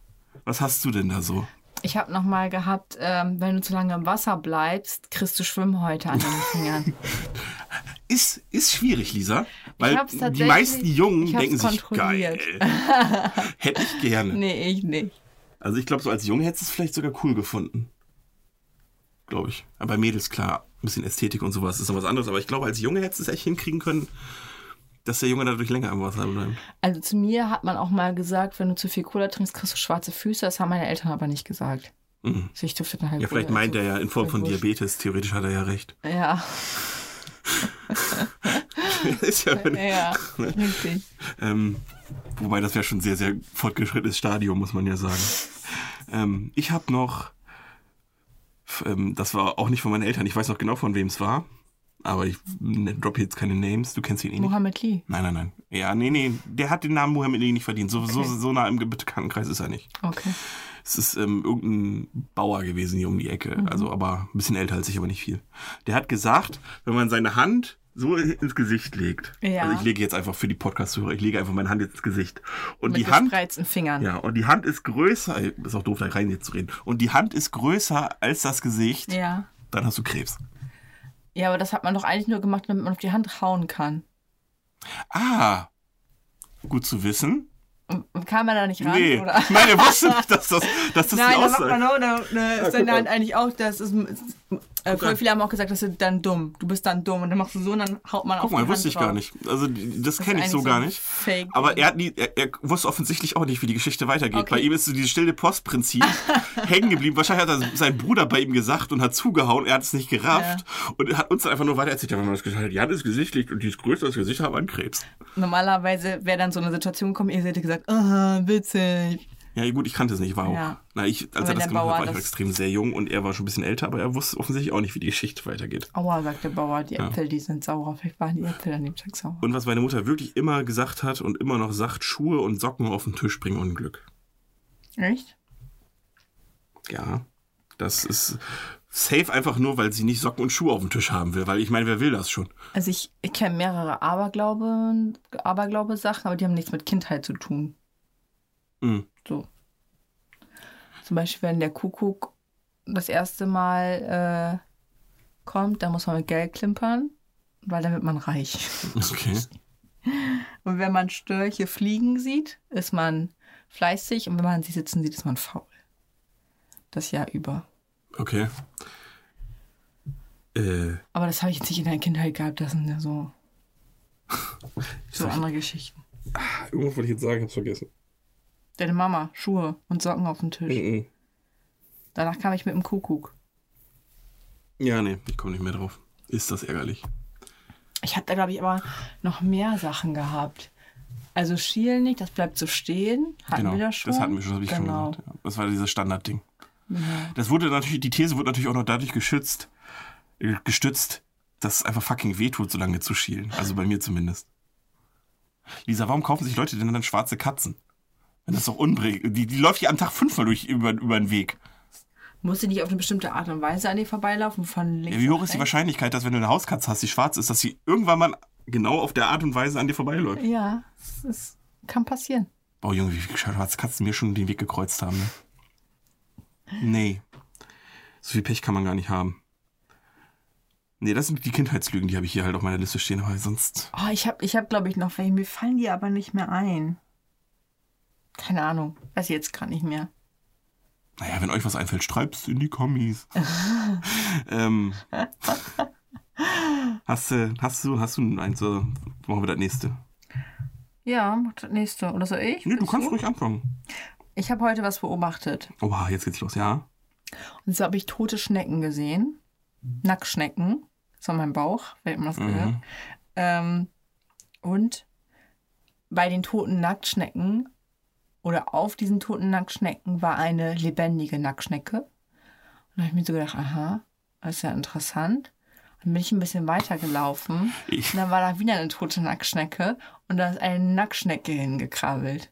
Was hast du denn da so?
Ich habe noch mal gehabt, ähm, wenn du zu lange im Wasser bleibst, kriegst du Schwimmhäute an den Fingern.
Ist, ist schwierig, Lisa, weil die meisten Jungen denken sich, geil, hätte ich gerne.
nee, ich nicht.
Also ich glaube, so als Junge hättest du es vielleicht sogar cool gefunden. Glaube ich. Aber bei Mädels, klar, ein bisschen Ästhetik und sowas ist noch was anderes. Aber ich glaube, als Junge hättest du es echt hinkriegen können, dass der Junge dadurch länger am Wasser bleibt.
Also zu mir hat man auch mal gesagt, wenn du zu viel Cola trinkst, kriegst du schwarze Füße. Das haben meine Eltern aber nicht gesagt.
Mhm.
Also ich durfte dann halt
Ja, vielleicht meint er ja in Form von. Diabetes. Theoretisch hat er ja recht.
Ja,
ist ja,
ja, richtig.
ähm, wobei das wäre schon sehr, sehr fortgeschrittenes Stadium, muss man ja sagen. Ähm, ich habe noch, ähm, das war auch nicht von meinen Eltern, ich weiß noch genau, von wem es war. Aber ich ne, droppe jetzt keine Names, du kennst ihn eh nicht.
Mohammed Lee.
Nein, nein, nein. Ja, nee, nee, der hat den Namen Mohammed Ali nicht verdient. So, so,
Okay.
so nah im Bekanntenkreis ist er nicht.
Okay.
Es ist ähm, irgendein Bauer gewesen hier um die Ecke.
Mhm.
Also aber ein bisschen älter als ich, aber nicht viel. Der hat gesagt, wenn man seine Hand so ins Gesicht legt.
Ja.
Also ich lege jetzt einfach für die Podcast-Hörer, ich lege einfach meine Hand jetzt ins Gesicht. Und
Mit
die Hand.
Fingern.
Ja, und die Hand ist größer, ist auch doof, da rein jetzt zu reden. Und die Hand ist größer als das Gesicht,
ja.
dann hast du Krebs.
Ja, aber das hat man doch eigentlich nur gemacht, damit man auf die Hand hauen kann.
Ah, gut zu wissen.
Kam man da nicht ran?
Nee,
Oder?
nein, er wusste nicht, dass das, dass das
Nein, da macht man auch, deine
mal.
Hand eigentlich auch, das ist, äh, voll
an.
viele haben auch gesagt, das ist dann dumm. Du bist dann dumm und dann machst du so und dann haut man auf
Guck mal,
die Hand
wusste ich
drauf.
gar nicht. Also das
Das
kenne ich so gar nicht.
Fake
Aber er, hat nie, er, er wusste offensichtlich auch nicht, wie die Geschichte weitergeht.
Okay.
Bei ihm ist so dieses stille Postprinzip hängen geblieben. Wahrscheinlich hat er sein Bruder bei ihm gesagt und hat zugehauen. Er hat es nicht gerafft und er hat uns dann einfach nur weiter erzählt. Ja, wenn man das gesagt hat, die Hand ist Gesicht liegt und die ist größer als Gesicht, hat man Krebs.
Normalerweise wäre dann so eine Situation gekommen, ihr hättet gesagt, aha, witzig.
Ja, gut, ich kannte es nicht, war auch.
Ja.
Na, ich, als
Aber
er das
der
gemacht hat,
Bauer
war ich
das-
extrem sehr jung und er war schon ein bisschen älter, aber er wusste offensichtlich auch nicht, wie die Geschichte weitergeht.
Aua, sagt der Bauer, die Äpfel, die sind sauer. Vielleicht waren die Äpfel an dem Tag sauer.
Und was meine Mutter wirklich immer gesagt hat und immer noch sagt, Schuhe und Socken auf den Tisch bringen Unglück.
Echt?
Ja, das ist safe einfach nur, weil sie nicht Socken und Schuhe auf dem Tisch haben will. Weil ich meine, wer will das schon?
Also ich, ich kenne mehrere Aberglaube, Aberglaube-Sachen, aber die haben nichts mit Kindheit zu tun.
Mhm.
So. Zum Beispiel, wenn der Kuckuck das erste Mal äh, kommt, dann muss man mit Geld klimpern, weil dann wird man reich.
Okay.
Und wenn man Störche fliegen sieht, ist man fleißig und wenn man sie sitzen sieht, ist man faul. Das Jahr über.
Okay. Äh,
Aber das habe ich jetzt nicht in der Kindheit gehabt, das sind ja so, so
ich-
andere Geschichten.
irgendwas wollte ich jetzt sagen, hab's vergessen.
Deine Mama, Schuhe und Socken auf dem Tisch.
Mhm.
Danach kam ich mit dem Kuckuck.
Ja, nee, ich komme nicht mehr drauf. Ist das ärgerlich.
Ich habe da, glaube ich, aber noch mehr Sachen gehabt. Also schielen nicht, das bleibt so stehen. Hatten
genau.
wir das schon?
Das hatten wir schon, das habe ich
genau.
schon gesagt. Ja. Das war dieses Standardding.
Ja.
Das wurde natürlich, die These wurde natürlich auch noch dadurch geschützt, äh, gestützt, dass es einfach fucking wehtut, so lange zu schielen. Also bei mir zumindest. Lisa, warum kaufen sich Leute denn dann schwarze Katzen? Das doch unbringend. Die, die läuft ja am Tag fünfmal durch über, über den Weg.
Muss sie nicht auf eine bestimmte Art und Weise an dir vorbeilaufen? Von links
Ja, wie hoch ist die? Wahrscheinlichkeit, dass wenn du eine Hauskatze hast, die schwarz ist, dass sie irgendwann mal genau auf der Art und Weise an dir vorbeiläuft?
Ja, das ist, kann passieren.
Boah, Junge, wie viele schwarze Katzen mir schon den Weg gekreuzt haben. Ne? Nee. So viel Pech kann man gar nicht haben. Nee, das sind die Kindheitslügen, die habe ich hier halt auf meiner Liste stehen, aber sonst.
Oh, ich habe, ich hab, glaube ich, noch welche. Mir fallen die aber nicht mehr ein. Keine Ahnung. Weiß ich jetzt gerade nicht mehr.
Naja, wenn euch was einfällt, schreibt's in die Kommis. ähm, hast, du, hast du, hast du eins, so, machen wir das nächste.
Ja, mach das nächste. Oder soll ich?
Nee, du kannst ruhig anfangen.
Ich habe heute was beobachtet.
Oha, jetzt geht's los, ja.
Und zwar habe ich tote Schnecken gesehen. Nacktschnecken. Das war mein Bauch, wer immer das gehört. Ähm, und bei den toten Nacktschnecken oder auf diesen toten Nacktschnecken war eine lebendige Nacktschnecke. Und da habe ich mir so gedacht, aha, das ist ja interessant. Dann bin ich ein bisschen weiter gelaufen.
Ich-
Und dann war da wieder eine tote Nacktschnecke und da ist eine Nacktschnecke hingekrabbelt.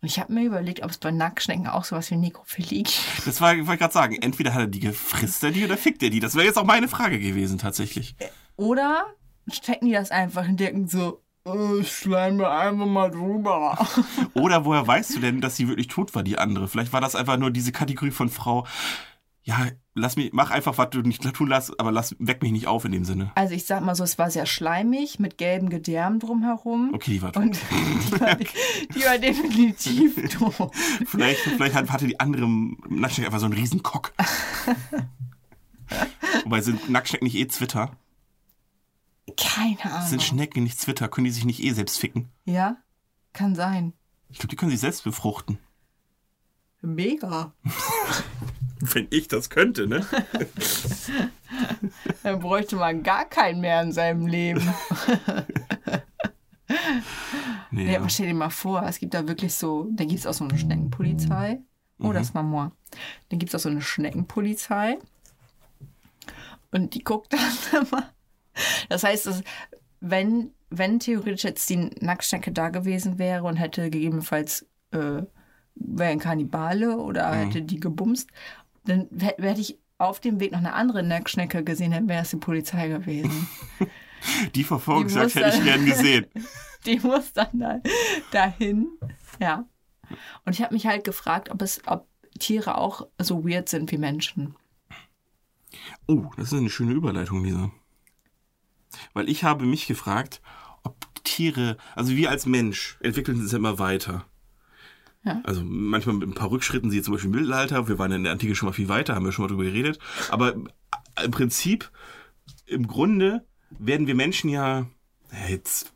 Und ich habe mir überlegt, ob es bei Nacktschnecken auch sowas wie Nekrophilie gibt.
Das war, ich wollte gerade sagen, entweder hat er die gefrisst er die oder fickt er die. Das wäre jetzt auch meine Frage gewesen, tatsächlich.
Oder stecken die das einfach und denken so, ich schleime einfach mal drüber.
Oder woher weißt du denn, dass sie wirklich tot war, die andere? Vielleicht war das einfach nur diese Kategorie von Frau, ja, lass mich, mach einfach, was du nicht tun lass, aber lass, weck mich nicht auf in dem Sinne.
Also ich sag mal so, es war sehr schleimig mit gelbem Gedärm drumherum.
Okay, die war tot.
Und die war, die war definitiv tot.
Vielleicht, vielleicht hat- hatte die andere Nacktschnecke einfach so einen riesen Kock. Wobei sind Nacktschnecken nicht eh Zwitter?
Keine Ahnung.
Sind Schnecken nicht Zwitter? Können die sich nicht eh selbst ficken?
ja, kann sein.
Ich glaube, die können sich selbst befruchten.
Mega.
Wenn ich das könnte, ne?
Dann bräuchte man gar keinen mehr in seinem Leben.
Nee,
Ja,
ja.
aber stell dir mal vor, es gibt da wirklich so, da gibt es auch so eine Schneckenpolizei. Oh, das ist Maman. Dann gibt es auch so eine Schneckenpolizei. Und die guckt dann immer. Das heißt, wenn, wenn theoretisch jetzt die Nacktschnecke da gewesen wäre und hätte gegebenenfalls, äh, wäre ein Kannibale oder hätte die gebumst, dann hä- hätte ich auf dem Weg noch eine andere Nacktschnecke gesehen, dann wäre es die Polizei gewesen.
Die Verfolgungsjagd hätte ich gern gesehen.
die muss dann da, dahin. Ja. Und ich habe mich halt gefragt, ob es, ob Tiere auch so weird sind wie Menschen.
Oh, das ist eine schöne Überleitung, Lisa. Weil ich habe mich gefragt, ob Tiere, also wir als Mensch entwickeln uns ja immer weiter.
Ja.
Also manchmal mit ein paar Rückschritten, sie zum Beispiel im Mittelalter, wir waren in der Antike schon mal viel weiter, haben wir schon mal drüber geredet. Aber im Prinzip, im Grunde werden wir Menschen ja, jetzt,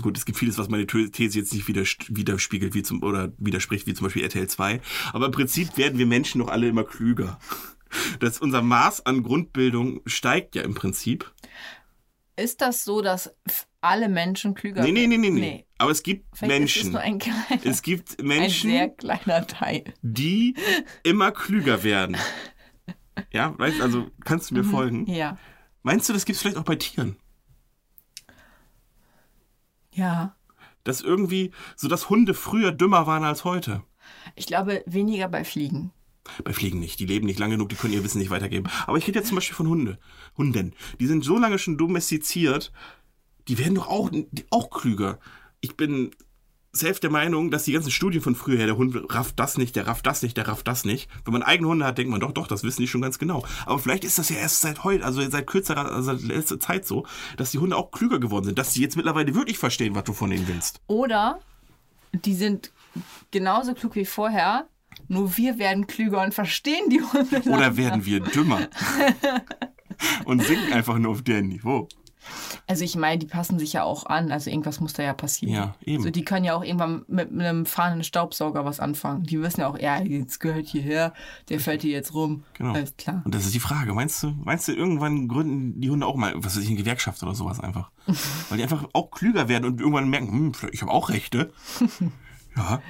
gut, es gibt vieles, was meine These jetzt nicht widerspiegelt, wie zum, oder widerspricht, wie zum Beispiel RTL 2. Aber im Prinzip werden wir Menschen doch alle immer klüger. Das, unser Maß an Grundbildung steigt ja im Prinzip.
Ist das so, dass alle Menschen klüger
Nee, nee, nee, nee, nee.
Nee.
Aber es gibt
Vielleicht ist es
Menschen.
nur ein, kleiner,
Es gibt
ein sehr
Menschen,
kleiner Teil.
die immer klüger werden. Ja, weißt also kannst du mir folgen?
Ja.
Meinst du, das gibt es vielleicht auch bei Tieren?
Ja.
Dass irgendwie, so dass Hunde früher dümmer waren als heute.
Ich glaube, weniger bei Fliegen.
Bei Fliegen nicht. Die leben nicht lang genug, die können ihr Wissen nicht weitergeben. Aber ich rede jetzt zum Beispiel von Hunde. Hunden. Die sind so lange schon domestiziert, die werden doch auch, auch klüger. Ich bin selbst der Meinung, dass die ganzen Studien von früher her, der Hund rafft das nicht, der rafft das nicht, der rafft das nicht. Wenn man eigene Hunde hat, denkt man doch, doch, das wissen die schon ganz genau. Aber vielleicht ist das ja erst seit heute, also seit kürzerer, also seit letzter Zeit so, dass die Hunde auch klüger geworden sind, dass sie jetzt mittlerweile wirklich verstehen, was du von ihnen willst.
Oder die sind genauso klug wie vorher, nur wir werden klüger und verstehen die Hunde.
Oder werden wir dümmer? Und sinken einfach nur auf deren Niveau.
Also ich meine, die passen sich ja auch an. Also irgendwas muss da ja passieren.
Ja, eben.
So, die können ja auch irgendwann mit einem fahrenden Staubsauger was anfangen. Die wissen ja auch, ja, jetzt gehört hierher, der fällt hier jetzt rum.
Genau.
Alles klar.
Und das ist die Frage. Meinst du, meinst du, irgendwann gründen die Hunde auch mal, was weiß ich, eine Gewerkschaft oder sowas einfach? Weil die einfach auch klüger werden und irgendwann merken, hm, ich habe auch Rechte. ja.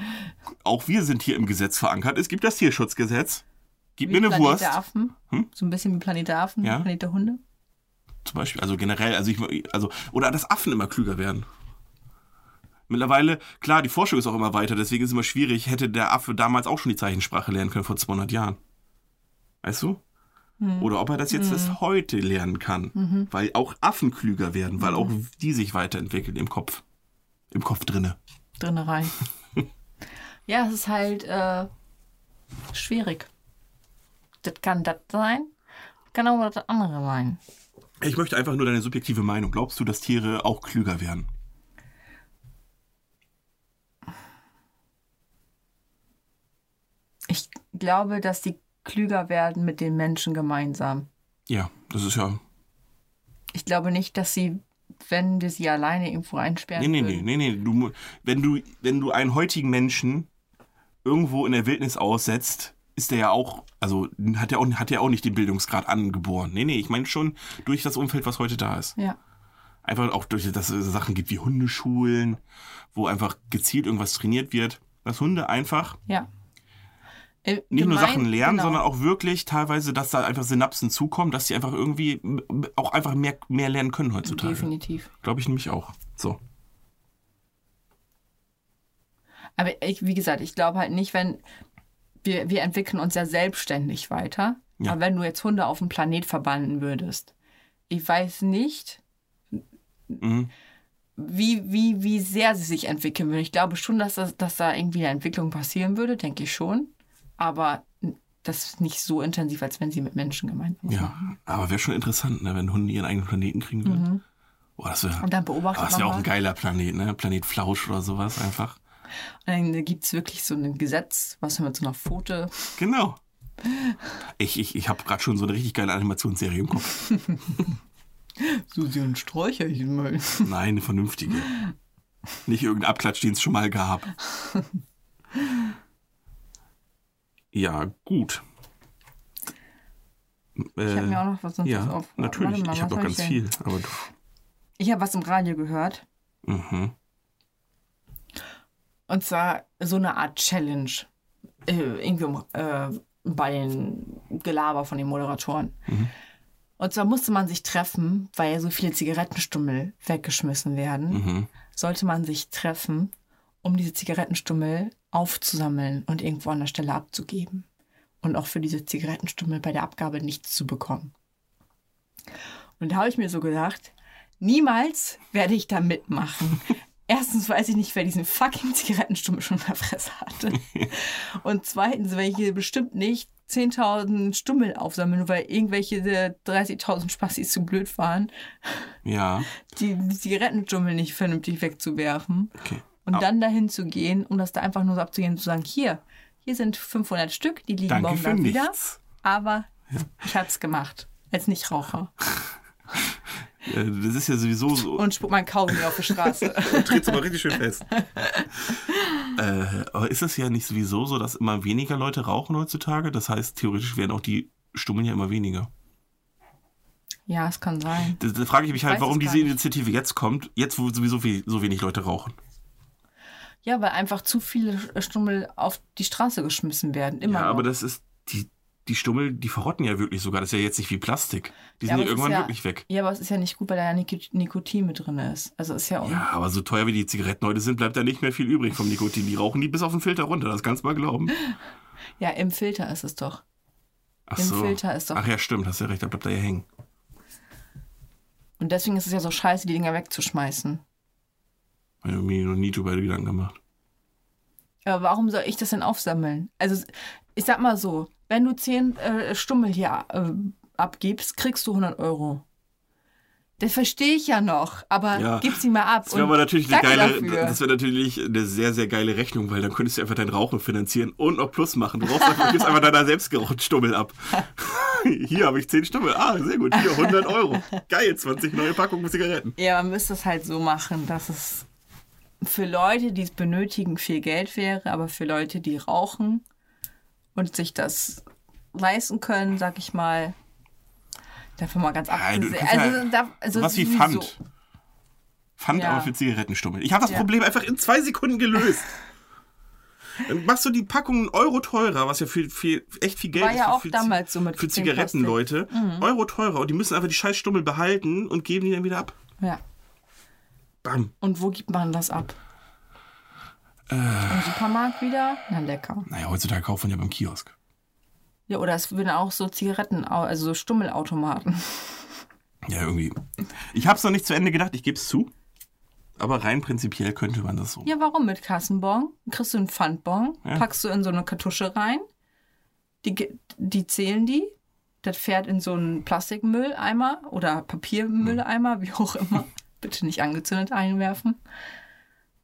Auch wir sind hier im Gesetz verankert. Es gibt das Tierschutzgesetz. Gib mir eine
Planet
Wurst.
der Affen.
Hm?
So ein bisschen wie Planet der Affen,
Ja.
Planet der Hunde.
Zum Beispiel. Also generell, also ich, also, oder dass Affen immer klüger werden. Mittlerweile, klar, die Forschung ist auch immer weiter, deswegen ist es immer schwierig, hätte der Affe damals auch schon die Zeichensprache lernen können vor 200 Jahren. Weißt du? Oder ob er das jetzt erst heute lernen kann, weil auch Affen klüger werden, weil auch die sich weiterentwickeln im Kopf. Im Kopf drinne.
drinne rein. ja, es ist halt äh, schwierig. Das kann das sein, kann aber das andere sein.
Ich möchte einfach nur deine subjektive Meinung. Glaubst du, dass Tiere auch klüger werden?
Ich glaube, dass die klüger werden mit den Menschen gemeinsam.
Ja, das ist ja.
Ich glaube nicht, dass sie, wenn wir sie alleine irgendwo einsperren
Nee, nee, nee,
würden.
nee, nee. Du, mu- wenn, du, wenn du einen heutigen Menschen irgendwo in der Wildnis aussetzt, ist der ja auch, also hat er auch, hat er auch nicht den Bildungsgrad angeboren. Nee, nee, ich meine schon durch das Umfeld, was heute da ist.
Ja.
Einfach auch durch, dass es Sachen gibt wie Hundeschulen, wo einfach gezielt irgendwas trainiert wird. Dass Hunde einfach
Ja. Äh,
nicht nur
gemein-
Sachen lernen,
genau.
sondern auch wirklich teilweise, dass da einfach Synapsen zukommen, dass die einfach irgendwie auch einfach mehr, mehr lernen können heutzutage.
Definitiv.
Glaube ich nämlich auch. So.
Aber ich, wie gesagt, ich glaube halt nicht, wenn wir, wir entwickeln uns ja selbstständig weiter.
Ja.
Aber wenn du jetzt Hunde auf dem Planet verbannen würdest, ich weiß nicht,
Mhm.
wie, wie, wie sehr sie sich entwickeln würden. Ich glaube schon, dass, das, dass da irgendwie eine Entwicklung passieren würde, denke ich schon. Aber das ist nicht so intensiv, als wenn sie mit Menschen gemeinsam
Ja,
machen.
aber wäre schon interessant, ne, wenn Hunde ihren eigenen Planeten kriegen würden. Boah, das wäre
Mhm. Und dann beobachtet
das
man
wär auch
mal.
ein geiler Planet, ne? Planet Flausch oder sowas einfach.
Und dann gibt es wirklich so ein Gesetz, was mit so einer Pfote.
Genau. Ich, ich, ich habe gerade schon so eine richtig geile Animationsserie im Kopf.
Susi und Sträucherchen mal.
Nein, eine vernünftige. Nicht irgendein Abklatsch, den es schon mal gab. Ja, gut.
Ich habe mir auch noch was sonst
Äh, Ja,
auf.
natürlich.
Mal,
ich habe noch ganz viel. Aber du,
Ich habe was im Radio gehört.
mhm.
Und zwar so eine Art Challenge. Äh, irgendwie äh, bei den Gelaber von den Moderatoren. Und zwar musste man sich treffen, weil ja so viele Zigarettenstummel weggeschmissen werden.
Mhm.
Sollte man sich treffen, um diese Zigarettenstummel aufzusammeln und irgendwo an der Stelle abzugeben. Und auch für diese Zigarettenstummel bei der Abgabe nichts zu bekommen. Und da habe ich mir so gedacht, niemals werde ich da mitmachen. Erstens weiß ich nicht, wer diesen fucking Zigarettenstummel schon in der Fresse hatte. Und zweitens, weil ich hier bestimmt nicht 10.000 Stummel aufsammeln, weil irgendwelche der 30.000 Spassis zu blöd waren,
Ja,
die, die Zigarettenstummel nicht vernünftig wegzuwerfen.
okay.
Und
Ah.
dann dahin zu gehen, um das da einfach nur so abzugehen und zu sagen, hier, hier sind 500 Stück, die liegen
Danke
morgen
für
da wieder.
nichts.
Aber ich hab's gemacht. Als Nichtraucher.
Äh, Das ist ja sowieso so.
Und spuck mein Kaugummi auf die Straße.
Und tritt's aber richtig schön fest. äh, aber ist es ja nicht sowieso so, dass immer weniger Leute rauchen heutzutage? Das heißt, theoretisch werden auch die Stummeln ja immer weniger.
ja, es kann sein.
Da, da frage ich mich halt,
weiß
warum
es
diese
nicht.
Initiative jetzt kommt, jetzt wo sowieso we so wenig Leute rauchen.
Ja, weil einfach zu viele Stummel auf die Straße geschmissen werden. Immer
ja,
noch.
aber das ist, die, die Stummel, die verrotten ja wirklich sogar. Das ist ja jetzt nicht wie Plastik. Die
Ja,
sind ja irgendwann
ja-
wirklich weg.
Ja, aber es ist ja nicht gut, weil da ja Nik Nikotin mit drin ist. Also ist ja,
Ja, aber so teuer wie die Zigaretten heute sind, bleibt da nicht mehr viel übrig vom Nikotin. Die rauchen die bis auf den Filter runter, das kannst du mal glauben.
ja, im Filter ist es doch.
Ach
Im
so.
Filter ist doch-
Ach ja, stimmt, hast ja recht, da bleibt da ja hängen.
Und deswegen ist es ja so scheiße, die Dinger wegzuschmeißen.
Ich mir noch nie drüber Gedanken gemacht.
Aber warum soll ich das denn aufsammeln? Also, ich sag mal so, wenn du 10 äh, Stummel hier äh, abgibst, kriegst du 100 Euro. Das verstehe ich ja noch, aber
Ja.
gib sie mal ab.
Das wäre natürlich eine
danke
geile,
dafür.
das wäre natürlich eine sehr, sehr geile Rechnung, weil dann könntest du einfach dein Rauchen finanzieren und noch Plus machen. Du brauchst einfach, gibst einfach deiner selbst gerauchten Stummel ab. Hier habe ich 10 Stummel. Ah, sehr gut. Hier 100 Euro. Geil, 20 neue Packungen Zigaretten.
Ja, man müsste es halt so machen, dass es für Leute, die es benötigen, viel Geld wäre, aber für Leute, die rauchen und sich das leisten können, sag ich mal, dafür mal ganz
Ja,
abgesehen.
kannst
Also,
ja
da, also
Was wie. Pfand. Pfand
Ja.
aber für Zigarettenstummel. Ich habe das
Ja.
Problem einfach in zwei Sekunden gelöst. Dann machst du die Packung einen Euro teurer, was ja für, für echt viel Geld
War
ist.
ja
für,
auch
für,
damals so mit
Für Zigarettenleute.
Mhm.
Euro teurer. Und die müssen einfach die Scheißstummel behalten und geben die dann wieder ab.
Ja.
Bam.
Und wo gibt man das ab? Im Supermarkt wieder? Na lecker.
Naja, heutzutage kauft man ja beim Kiosk.
Ja, oder es würden auch so Zigaretten, also so Stummelautomaten.
Ja, irgendwie. Ich habe es noch nicht zu Ende gedacht, ich gebe es zu. Aber rein prinzipiell könnte man das so.
Ja, warum mit Kassenbon? Kriegst du einen Pfandbon,
Ja.
packst du in so eine Kartusche rein, die, die zählen die, das fährt in so einen Plastikmülleimer oder Papiermülleimer, wie auch immer. Bitte nicht angezündet einwerfen.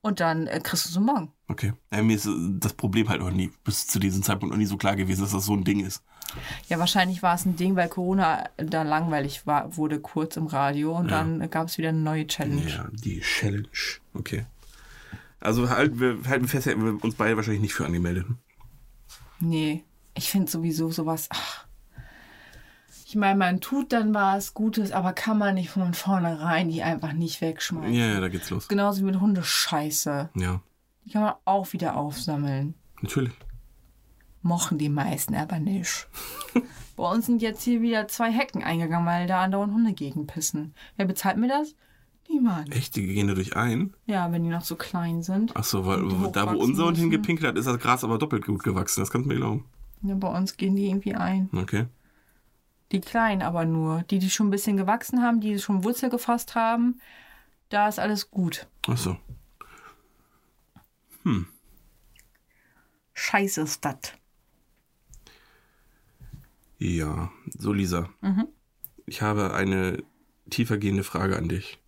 Und dann äh, kriegst du einen Bon.
Okay. Ja, mir ist äh, das Problem halt noch nie, bis zu diesem Zeitpunkt noch nie so klar gewesen, dass das so ein Ding ist.
Ja, wahrscheinlich war es ein Ding, weil Corona da langweilig war, wurde kurz im Radio und dann gab es wieder eine neue Challenge.
Ja, die Challenge. Okay. Also halt, wir halten fest, hätten wir uns beide wahrscheinlich nicht für angemeldet.
Nee, ich finde sowieso sowas. Ach. Ich meine, man tut dann was Gutes, aber kann man nicht von vornherein die einfach nicht wegschmeißen.
Ja, ja, da geht's los.
Genauso wie mit Hundescheiße.
Ja,
Die kann man auch wieder aufsammeln.
natürlich.
Mochen die meisten aber nicht. Bei uns sind jetzt hier wieder zwei Hecken eingegangen, weil da andauernd Hunde gegenpissen. Wer bezahlt mir das? Niemand.
Echt, die gehen dadurch ein?
Ja, wenn die noch so klein sind.
Ach so, weil da, wo unser Hund hingepinkelt hat, ist das Gras aber doppelt gut gewachsen. Das kannst du mir glauben.
Ja, bei uns gehen die irgendwie ein.
Okay.
Die kleinen aber nur. Die, die schon ein bisschen gewachsen haben, die schon Wurzel gefasst haben, da ist alles gut.
Ach so.
Scheiße ist das.
Ja, so Lisa. Ich habe eine tiefergehende Frage an dich.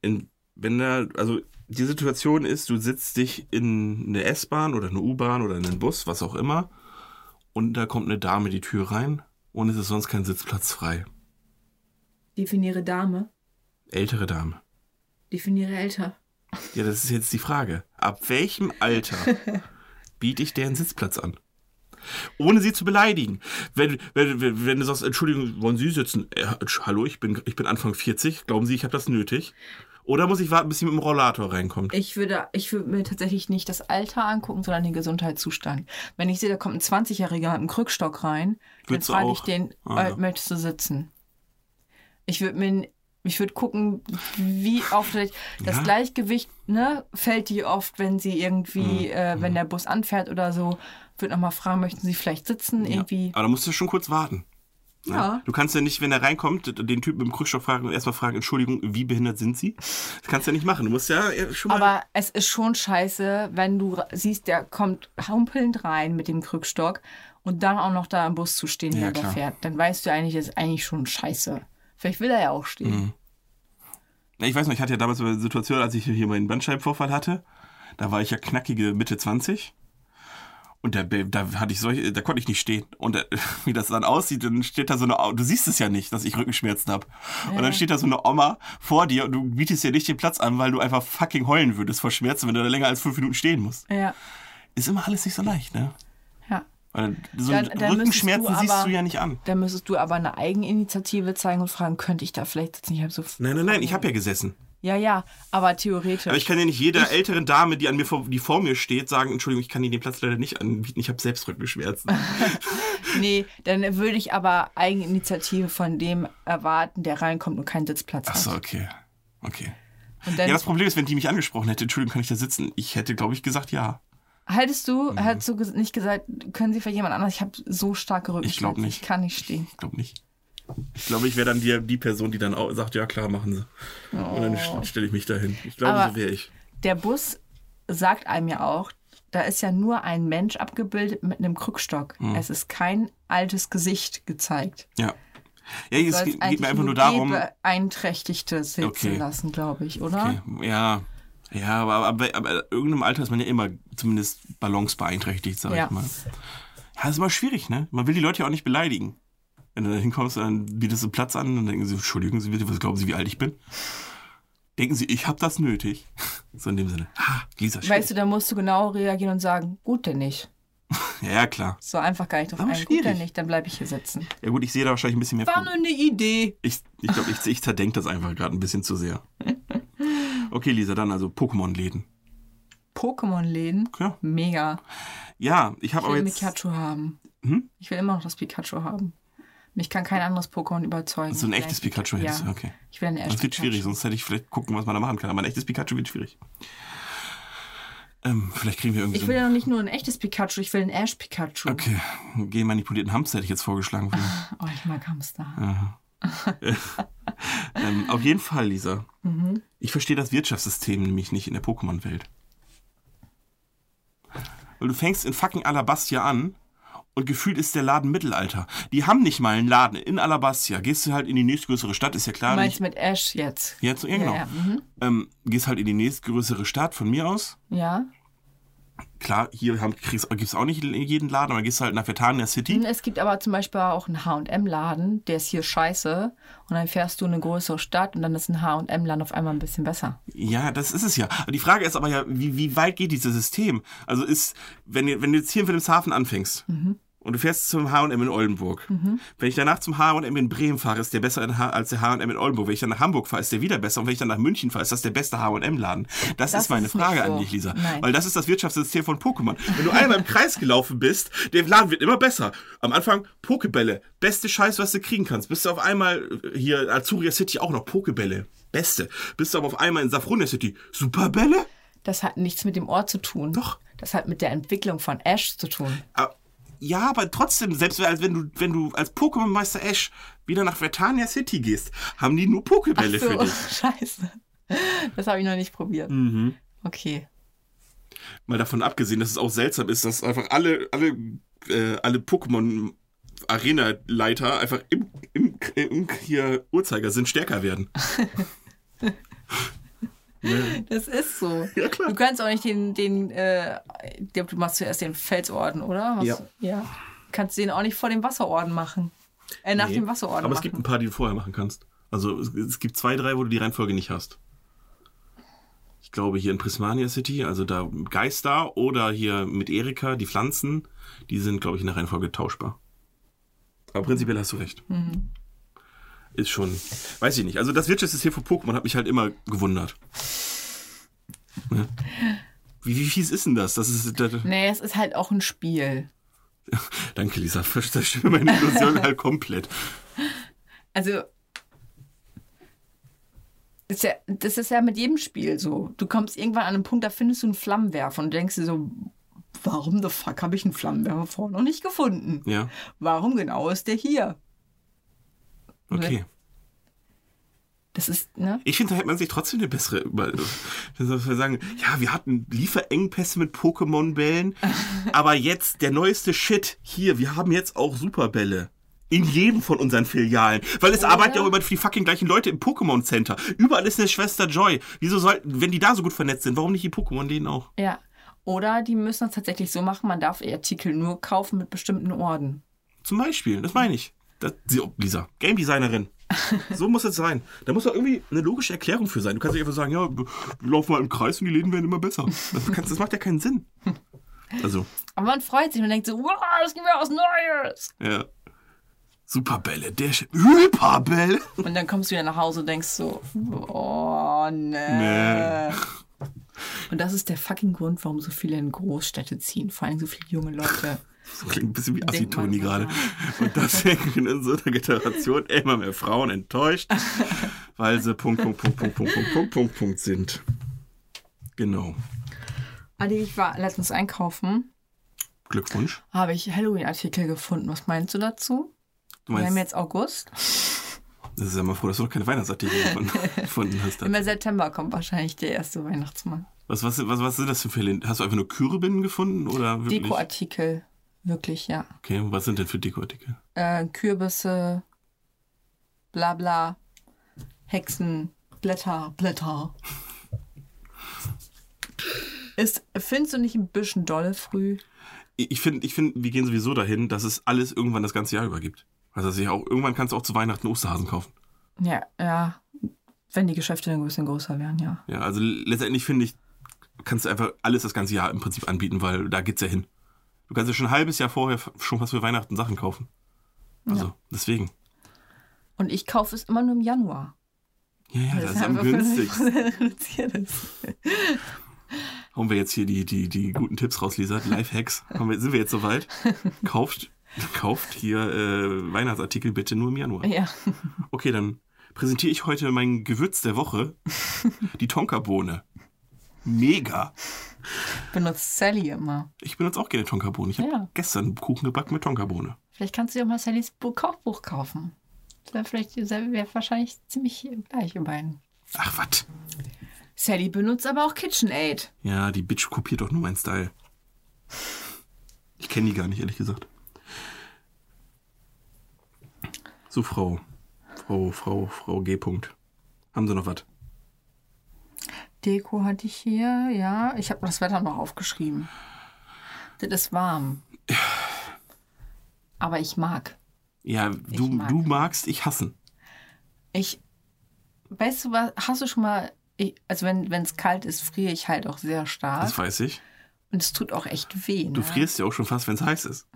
In, wenn da, also die Situation ist, du sitzt dich in eine S-Bahn oder eine U-Bahn oder in einen Bus, was auch immer, und da kommt eine Dame die Tür rein und es ist sonst kein Sitzplatz frei.
Definiere Dame.
Ältere Dame.
Definiere älter.
Ja, das ist jetzt die Frage. Ab welchem Alter biete ich deren Sitzplatz an? Ohne sie zu beleidigen. Wenn, wenn, wenn, du sagst, Entschuldigung, wollen Sie sitzen? Äh, hallo, ich bin, ich bin Anfang 40. Glauben Sie, ich habe das nötig? Oder muss ich warten, bis sie mit dem Rollator reinkommt?
Ich würde, ich würde mir tatsächlich nicht das Alter angucken, sondern den Gesundheitszustand. Wenn ich sehe, da kommt ein 20-Jähriger mit einem Krückstock rein, dann
Würdest du
frage ich den,
Ah,
äh,
ja.
möchtest du sitzen? Ich würde mir, ich würde gucken, wie oft das
Ja.
Gleichgewicht, ne, fällt die oft, wenn sie
Mhm.
irgendwie, äh, wenn der Bus anfährt oder so. Würde nochmal fragen, möchten sie vielleicht sitzen? Irgendwie.
Aber da musst du schon kurz warten.
Ja.
Du kannst ja nicht, wenn er reinkommt, den Typen mit dem Krückstock fragen und erstmal fragen, Entschuldigung, wie behindert sind Sie? Das kannst du ja nicht machen. Du musst ja schon mal.
Aber es ist schon scheiße, wenn du siehst, der kommt humpelnd rein mit dem Krückstock und dann auch noch da im Bus zu stehen,
Ja,
der da fährt. Dann weißt du eigentlich, das ist eigentlich schon scheiße. Vielleicht will er ja auch stehen.
Mhm. Ich weiß noch, ich hatte ja damals eine Situation, als ich hier meinen Bandscheibenvorfall hatte. Da war ich ja knackige Mitte 20. Und da, da hatte ich solche, da konnte ich nicht stehen. Und da, wie das dann aussieht, dann steht da so eine, du siehst es ja nicht, dass ich Rückenschmerzen habe. Und dann steht da so eine Oma vor dir und du bietest dir nicht den Platz an, weil du einfach fucking heulen würdest vor Schmerzen, wenn du da länger als fünf Minuten stehen musst.
Ja,
Ist immer alles nicht so leicht, ne?
ja.
Weil so
Dann-
einen
dann
Rückenschmerzen
du
siehst
aber-
du ja nicht an.
Da müsstest du aber eine Eigeninitiative zeigen und fragen, könnte ich da vielleicht? Ich habe so.
Nein, nein, nein, ich habe ja gesessen.
Ja, ja, aber theoretisch.
Aber ich kann ja nicht jeder älteren Dame, die an mir vor, die vor mir steht, sagen, Entschuldigung, ich kann Ihnen den Platz leider nicht anbieten, ich habe selbst Rückenschmerzen.
nee, dann würde ich aber Eigeninitiative von dem erwarten, der reinkommt und keinen Sitzplatz
Ach so,
hat.
okay. Okay.
Und dann
Ja, das Problem ist, wenn die mich angesprochen hätte, Entschuldigung, kann ich da sitzen? Ich hätte, glaube ich, gesagt ja.
Hättest du,
Mhm.
hättest du nicht gesagt, können Sie vielleicht jemand anders? Ich habe so starke Rückenschmerzen.
glaub nicht.
Ich kann nicht stehen.
Ich glaube nicht. Ich glaube, ich wäre dann die, die Person, die dann auch sagt, ja klar, machen Sie. Und dann st- stelle ich mich dahin. Ich glaube,
Aber-
so wäre ich.
Der Bus sagt einem ja auch, da ist ja nur ein Mensch abgebildet mit einem Krückstock.
Mhm.
Es ist kein altes Gesicht gezeigt.
Ja. Ja, es geht, mir einfach nur darum.
Beeinträchtigte sitzen
Okay.
lassen, glaube ich, oder?
Okay, ja. Ja, aber, aber, aber in irgendeinem Alter ist man ja immer zumindest balance-beeinträchtigt, sag
Ja.
ich mal. Ja, das ist immer schwierig, ne? Man will die Leute ja auch nicht beleidigen. Wenn du da hinkommst, dann bietest du Platz an und dann denken sie, Entschuldigen Sie bitte, was glauben Sie, wie alt ich bin? Denken Sie, ich habe das nötig. So in dem Sinne. Ah, Lisa,
Weißt du, da musst du genau reagieren und sagen, gut denn nicht.
Ja, klar.
So einfach gar nicht drauf
Aber
ein. Gut denn nicht, dann bleibe ich hier sitzen.
Ja gut, ich sehe da wahrscheinlich ein bisschen mehr
War nur eine Idee.
Ich, ich glaube, ich, ich zerdenke das einfach gerade ein bisschen zu sehr. Okay, Lisa, dann also Pokémon-Läden.
Pokémon-Läden.
Ja.
Mega.
Ja, ich
Ich
habe aber
will
jetzt
Pikachu haben.
Hm?
Ich will immer noch das Pikachu haben. Mich kann kein anderes Pokémon überzeugen.
so ein
Ich will
echtes
ein-
Pikachu hättest.
Ja.
Okay.
Ich will ein echtes
Das wird
Pikachu.
schwierig, sonst hätte ich vielleicht gucken, was man da machen kann. Aber ein echtes Pikachu wird schwierig. Ähm, vielleicht kriegen wir irgendwie
Ich will
ein,
ja noch nicht nur ein echtes Pikachu, ich will ein Ash-Pikachu.
Okay, einen genmanipulierten Hamster hätte ich jetzt vorgeschlagen.
Oh, ich mag Hamster.
ähm, auf jeden Fall, Lisa.
Mhm.
Ich verstehe das Wirtschaftssystem nämlich nicht in der Pokémon-Welt. Weil du fängst in fucking Alabastia an und gefühlt ist der Laden Mittelalter. Die haben nicht mal einen Laden in Alabastia. Gehst du halt in die nächstgrößere Stadt, ist ja
Du
klar.
meinst mit Ash jetzt?
Jetzt, ja, genau.
Ja, ja, mhm.
Ähm, gehst halt in die nächstgrößere Stadt von mir aus.
ja.
Klar, hier gibt es auch nicht in jeden Laden, aber gehst halt nach Vertania City.
Es gibt aber zum Beispiel auch einen H&M-Laden, der ist hier scheiße. Und dann fährst du in eine größere Stadt und dann ist ein H&M-Laden auf einmal ein bisschen besser.
Ja, das ist es ja. Die Frage ist aber ja, wie, wie weit geht dieses System? Also ist, wenn, wenn du jetzt hier in Wilhelmshaven anfängst und du fährst zum H&M in Oldenburg, wenn ich danach zum H&M in Bremen fahre, ist der besser als der H&M in Oldenburg. Wenn ich dann nach Hamburg fahre, ist der wieder besser. Und wenn ich dann nach München fahre, ist das der beste H&M-Laden. Das,
Das
ist meine
ist
Frage
so.
an dich, Lisa.
Nein.
Weil das ist das Wirtschaftssystem von Pokémon. Wenn du einmal im Kreis gelaufen bist, der Laden wird immer besser. Am Anfang Pokebälle. Beste Scheiß, was du kriegen kannst. Bist du auf einmal äh, hier in Azuria City auch noch Pokebälle. Beste. Bist du aber auf einmal in Safronia City. Superbälle?
Das hat nichts mit dem Ort zu tun.
Doch.
Das hat mit der Entwicklung von Ash zu tun.
Ah, Ja, aber trotzdem, selbst als wenn du, wenn du als Pokémon-Meister Ash wieder nach Vertania City gehst, haben die nur Pokebälle für
so,
dich.
scheiße. Das habe ich noch nicht probiert.
Mhm.
Okay.
Mal davon abgesehen, dass es auch seltsam ist, dass einfach alle, alle, äh, alle Pokémon Arena-Leiter einfach im, im, im hier Uhrzeigersinn stärker werden.
Das ist so.
Ja, klar.
Du kannst auch nicht den, den äh, du machst zuerst den Felsorden, oder? Was-
Ja.
ja. Kannst den auch nicht vor dem Wasserorden machen. Äh, nach
Nee.
dem Wasserorden
Aber es
machen.
gibt ein paar, die du vorher machen kannst. Also es, es gibt zwei, drei, wo du die Reihenfolge nicht hast. Ich glaube hier in Prismania City, also da Geister oder hier mit Erika, die Pflanzen, die sind, glaube ich, in der Reihenfolge tauschbar. Aber prinzipiell hast du recht. Ist schon, weiß ich nicht. Also das Wirtschaftssystem von Pokémon hat mich halt immer gewundert. Ne? Wie, wie fies ist denn das? das, ist, das
Nee, es ist halt auch ein Spiel.
danke, Lisa. Zerstört meine Illusion halt komplett.
Also, das ist, ja, das ist ja mit jedem Spiel so. Du kommst irgendwann an einen Punkt, da findest du einen Flammenwerfer und denkst dir so, warum the fuck habe ich einen Flammenwerfer vorher noch nicht gefunden?
Ja,
Warum genau ist der hier?
Okay.
Das ist, ne?
Ich finde, da hätte man sich trotzdem eine bessere. Über wir sagen, ja, wir hatten Lieferengpässe mit Pokémon-Bällen, aber jetzt der neueste Shit. Hier, wir haben jetzt auch Superbälle. In jedem von unseren Filialen. Weil es arbeiten ja auch immer die fucking gleichen Leute im Pokémon Center. Überall ist eine Schwester Joy. Wieso sollten, wenn die da so gut vernetzt sind, warum nicht die Pokémon denen auch?
Ja. Oder die müssen es tatsächlich so machen, man darf die Artikel nur kaufen mit bestimmten Orden.
Zum Beispiel, das meine ich. Das, oh, Lisa, Game Designerin. So muss es sein. Da muss doch irgendwie eine logische Erklärung für sein. Du kannst nicht einfach sagen, ja, wir wir laufen mal im Kreis und die Läden werden immer besser. Das, kannst, das macht ja keinen Sinn. Also,
Aber man freut sich und denkt so, wow, es gibt ja was Neues.
ja. Superbälle, der Sch Hyperbälle.
Und dann kommst du wieder nach Hause und denkst so, oh, nee.
Nee.
Und das ist der fucking Grund, warum so viele in Großstädte ziehen. Vor allem so viele junge Leute.
Das klingt ein bisschen wie Assitoni gerade. Und deswegen in unserer Generation immer mehr Frauen enttäuscht, weil sie Punkt, Punkt, Punkt, Punkt, Punkt, Punkt, Punkt, Punkt, Punkt sind. Genau.
Adi, ich war letztens einkaufen,
Glückwunsch.
habe ich Halloween-Artikel gefunden. Was meinst du dazu?
Du
Wir haben
meinst,
jetzt August.
das ist ja mal froh, dass du noch keine Weihnachtsartikel gefunden- hast.
Im September kommt wahrscheinlich der erste Weihnachtsmann.
Was, was, was, was sind das für Fälle? Hast du einfach nur Kürbinnen gefunden oder?
Dekoartikel, wirklich, ja.
Okay, und was sind denn für Dekoartikel?
Äh, Kürbisse, bla bla, Hexen, Blätter, Blätter. Ist, findest du nicht ein bisschen dolle früh?
Ich ich finde, ich find, wir gehen sowieso dahin, dass es alles irgendwann das ganze Jahr über gibt. Also dass ich auch, irgendwann kannst du auch zu Weihnachten Osterhasen kaufen.
Ja, ja. Wenn die Geschäfte dann ein bisschen größer wären, ja.
Ja, also letztendlich finde ich, kannst du einfach alles das ganze Jahr im Prinzip anbieten, weil da geht's ja hin. Du kannst ja schon ein halbes Jahr vorher schon was für Weihnachten Sachen kaufen. Also, deswegen.
Und ich kaufe es immer nur im Januar.
Ja, ja, das
es
ist am
einfach 50%
günstigsten. hauen wir jetzt hier die, die, die guten Tipps raus, Lisa. Lifehacks. Haben wir, sind wir jetzt soweit? Kauft, kauft hier äh, Weihnachtsartikel bitte nur im Januar.
Ja.
Okay, dann präsentiere ich heute mein Gewürz der Woche. Die Tonkabohne. Mega.
Benutzt Sally immer.
Ich benutze auch gerne Tonkabohne. Ich habe
Ja.
gestern Kuchen gebacken mit Tonkabohne.
Vielleicht kannst du dir auch mal Sallys Bu- Kochbuch kaufen. Das wäre vielleicht wäre wahrscheinlich ziemlich gleich ihr beiden.
Ach, was?
Sally benutzt aber auch KitchenAid.
Ja, die Bitch kopiert doch nur meinen Style. Ich kenne die gar nicht, ehrlich gesagt. So, Frau. Frau, Frau, Frau G. -Punkt. Haben Sie noch was?
Deko hatte ich hier, ja. Ich habe das Wetter noch aufgeschrieben. Das ist warm. Aber ich mag.
Ja, du,
mag.
du magst, ich hassen.
Ich, weißt du was, hast du schon mal, ich, also wenn es kalt ist, friere ich halt auch sehr stark.
Das weiß ich.
Und es tut auch echt weh.
Du
ne?
frierst ja auch schon fast, wenn es heiß ist.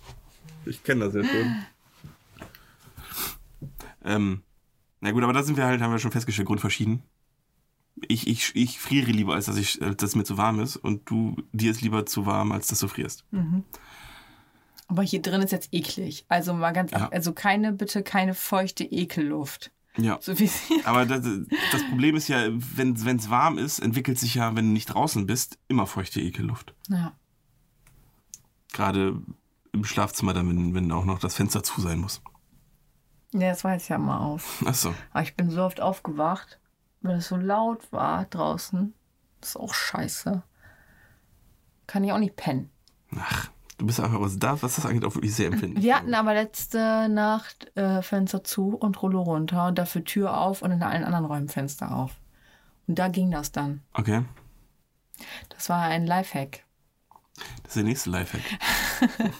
ich kenne das ja schon. ähm, na gut, aber da sind wir halt, haben wir schon festgestellt, grundverschieden. Ich, ich, ich friere lieber, als dass, ich, als dass es mir zu warm ist. Und du, dir ist lieber zu warm, als dass du frierst.
Aber hier drin ist jetzt eklig. Also mal ganz,
Ja.
also keine, bitte keine feuchte Ekelluft.
Ja.
So.
Aber das, das Problem ist ja, wenn es warm ist, entwickelt sich ja, wenn du nicht draußen bist, immer feuchte Ekelluft.
Ja.
Gerade im Schlafzimmer, dann, wenn, wenn auch noch das Fenster zu sein muss.
Ja, das weiß ich ja mal auf.
Achso.
Aber ich bin so oft aufgewacht, weil es so laut war draußen. Das ist auch scheiße. Kann ich auch nicht pennen.
Ach, du bist einfach was da, was das angeht, auch wirklich sehr empfindlich.
Wir hatten aber letzte Nacht äh, Fenster zu und Rollo runter und dafür Tür auf und in allen anderen Räumen Fenster auf. Und da ging das dann.
Okay,
Das war ein Lifehack.
das ist der nächste Lifehack.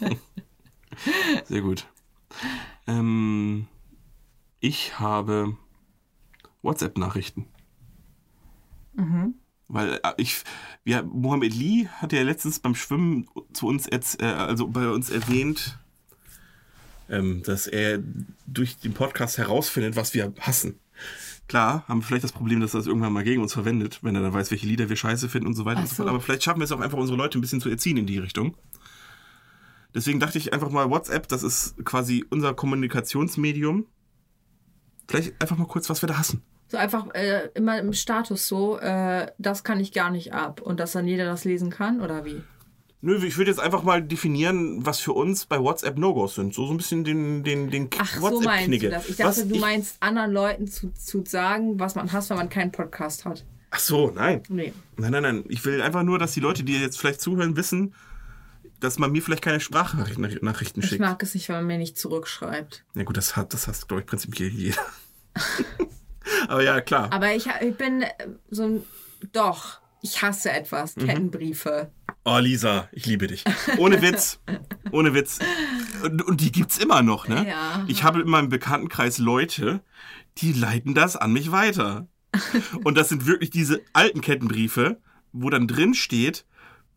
sehr gut. Ähm, ich habe WhatsApp-Nachrichten. Weil äh, ich, ja, Mohammed Lee hat ja letztens beim Schwimmen zu uns, erz- äh, also bei uns erwähnt, ähm, dass er durch den Podcast herausfindet, was wir hassen. Klar, haben wir vielleicht das Problem, dass er das irgendwann mal gegen uns verwendet, wenn er dann weiß, welche Lieder wir scheiße finden und so weiter
Ach
und so
so.
fort. Aber vielleicht schaffen wir es auch einfach, unsere Leute ein bisschen zu erziehen in die Richtung. Deswegen dachte ich einfach mal, WhatsApp, das ist quasi unser Kommunikationsmedium. Vielleicht einfach mal kurz, was wir da hassen.
So einfach äh, immer im Status so, äh, das kann ich gar nicht ab. Und dass dann jeder das lesen kann, oder wie?
Nö, ich würde jetzt einfach mal definieren, was für uns bei WhatsApp No-Gos sind. So, so ein bisschen den, den, den
Ach, so meinst du das. Ich dachte,
Was
du
ich-
meinst anderen Leuten zu, zu sagen, was man hasst, wenn man keinen Podcast hat.
Ach so, nein.
Nee.
Nein, nein, nein. Ich will einfach nur, dass die Leute, die jetzt vielleicht zuhören, wissen, dass man mir vielleicht keine Sprachnachrichten Nachrichten
Ich
schickt.
mag es nicht, wenn man mir nicht zurückschreibt.
Ja gut, das hat, das hast, glaube ich, prinzipiell jeder. Aber ja, klar.
Aber ich, ich bin äh, so ein. Doch, ich hasse etwas.
Mhm.
Kettenbriefe.
Oh, Lisa, ich liebe dich. Ohne Witz. Ohne Witz. Und, und die gibt's immer noch, ne?
Ja.
Ich habe in meinem Bekanntenkreis Leute, die leiten das an mich weiter. Und das sind wirklich diese alten Kettenbriefe, wo dann drin steht,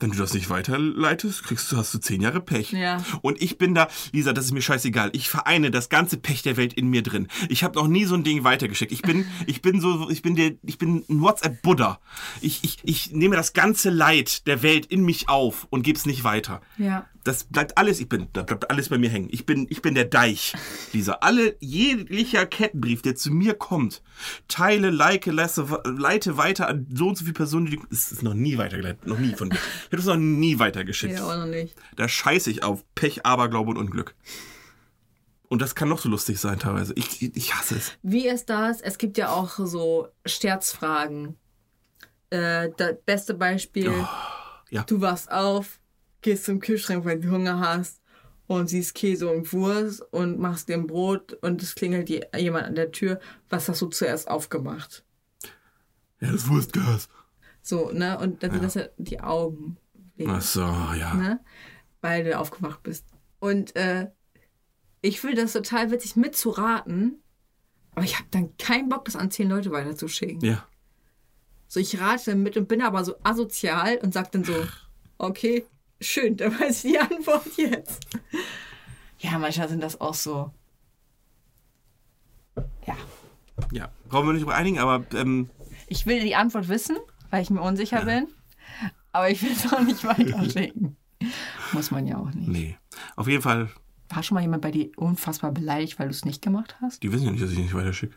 wenn du das nicht weiterleitest, kriegst du, hast du zehn Jahre Pech.
Ja.
Und ich bin da, Lisa, das ist mir scheißegal. Ich vereine das ganze Pech der Welt in mir drin. Ich habe noch nie so ein Ding weitergeschickt. Ich bin, ich bin so, ich bin der, ich bin ein WhatsApp-Buddha. Ich, ich, ich nehme das ganze Leid der Welt in mich auf und gebe es nicht weiter.
Ja.
Das bleibt alles, ich bin, da bleibt alles bei mir hängen. Ich bin, ich bin der Deich, Lisa. Alle, jeglicher Kettenbrief, der zu mir kommt, teile, like, lasse, leite weiter an so und so viele Personen, die, es ist noch nie weitergeleitet, noch nie von mir. Ich habe das noch nie weitergeschickt.
Ja, auch noch nicht.
Da scheiße ich auf Pech, Aberglaube und Unglück. Und das kann noch so lustig sein teilweise. Ich, ich, ich hasse es.
Wie ist das? Es gibt ja auch so Scherzfragen. Äh, das beste Beispiel:
Oh, ja.
Du wachst auf, gehst zum Kühlschrank, weil du Hunger hast und siehst Käse und Wurst und machst dir ein Brot und es klingelt jemand an der Tür. Was hast du zuerst aufgemacht?
Ja, das Wurstgas.
So, ne? Und dann sind das ja die Augen.
Ach so, ja.
ne? Weil du aufgewacht bist. Und äh, ich finde das total witzig mitzuraten, aber ich habe dann keinen Bock, das an zehn Leute weiterzuschicken.
Ja.
So, ich rate mit und bin aber so asozial und sag dann so, okay, schön, dann weiß ich die Antwort jetzt. Ja, manchmal sind das auch so. Ja.
Ja. Brauchen wir nicht über einigen, aber ähm,
Ich will die Antwort wissen, weil ich mir unsicher bin. Aber ich will es auch nicht weiterschicken. Muss man ja auch nicht.
Nee. Auf jeden Fall,
War schon mal jemand bei dir unfassbar beleidigt, weil du es nicht gemacht hast?
die wissen ja nicht, dass ich nicht weiterschicke.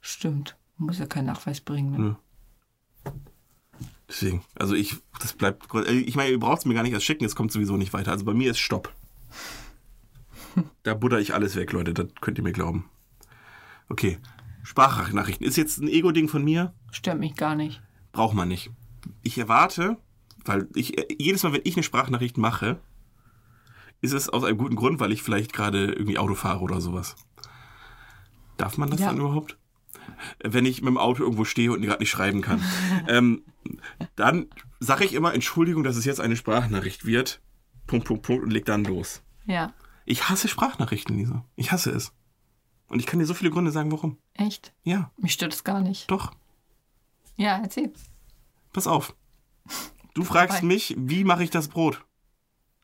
Stimmt. Man muss ja keinen Nachweis bringen. Ne?
Nö. Deswegen, also ich, das bleibt, äh, ich meine, ihr braucht es mir gar nicht erst schicken, es kommt sowieso nicht weiter. Also bei mir ist Stopp. Da butter ich alles weg, Leute, das könnt ihr mir glauben. Okay, Sprachnachrichten. Ist jetzt ein Ego-Ding von mir?
Stört mich gar nicht.
Braucht man nicht. Ich erwarte, weil ich äh, jedes Mal, wenn ich eine Sprachnachricht mache, ist es aus einem guten Grund, weil ich vielleicht gerade irgendwie Auto fahre oder sowas. Darf man das
Ja.
dann überhaupt? Wenn ich mit dem Auto irgendwo stehe und gerade nicht schreiben kann. ähm, dann sage ich immer, Entschuldigung, dass es jetzt eine Sprachnachricht wird. Punkt, Punkt, Punkt und leg dann los.
Ja.
Ich hasse Sprachnachrichten, Lisa. Ich hasse es. Und ich kann dir so viele Gründe sagen, warum.
Echt?
Ja,
Mich stört es gar nicht.
doch.
Ja, erzähl.
Pass auf. Du fragst mich, wie mache ich das Brot?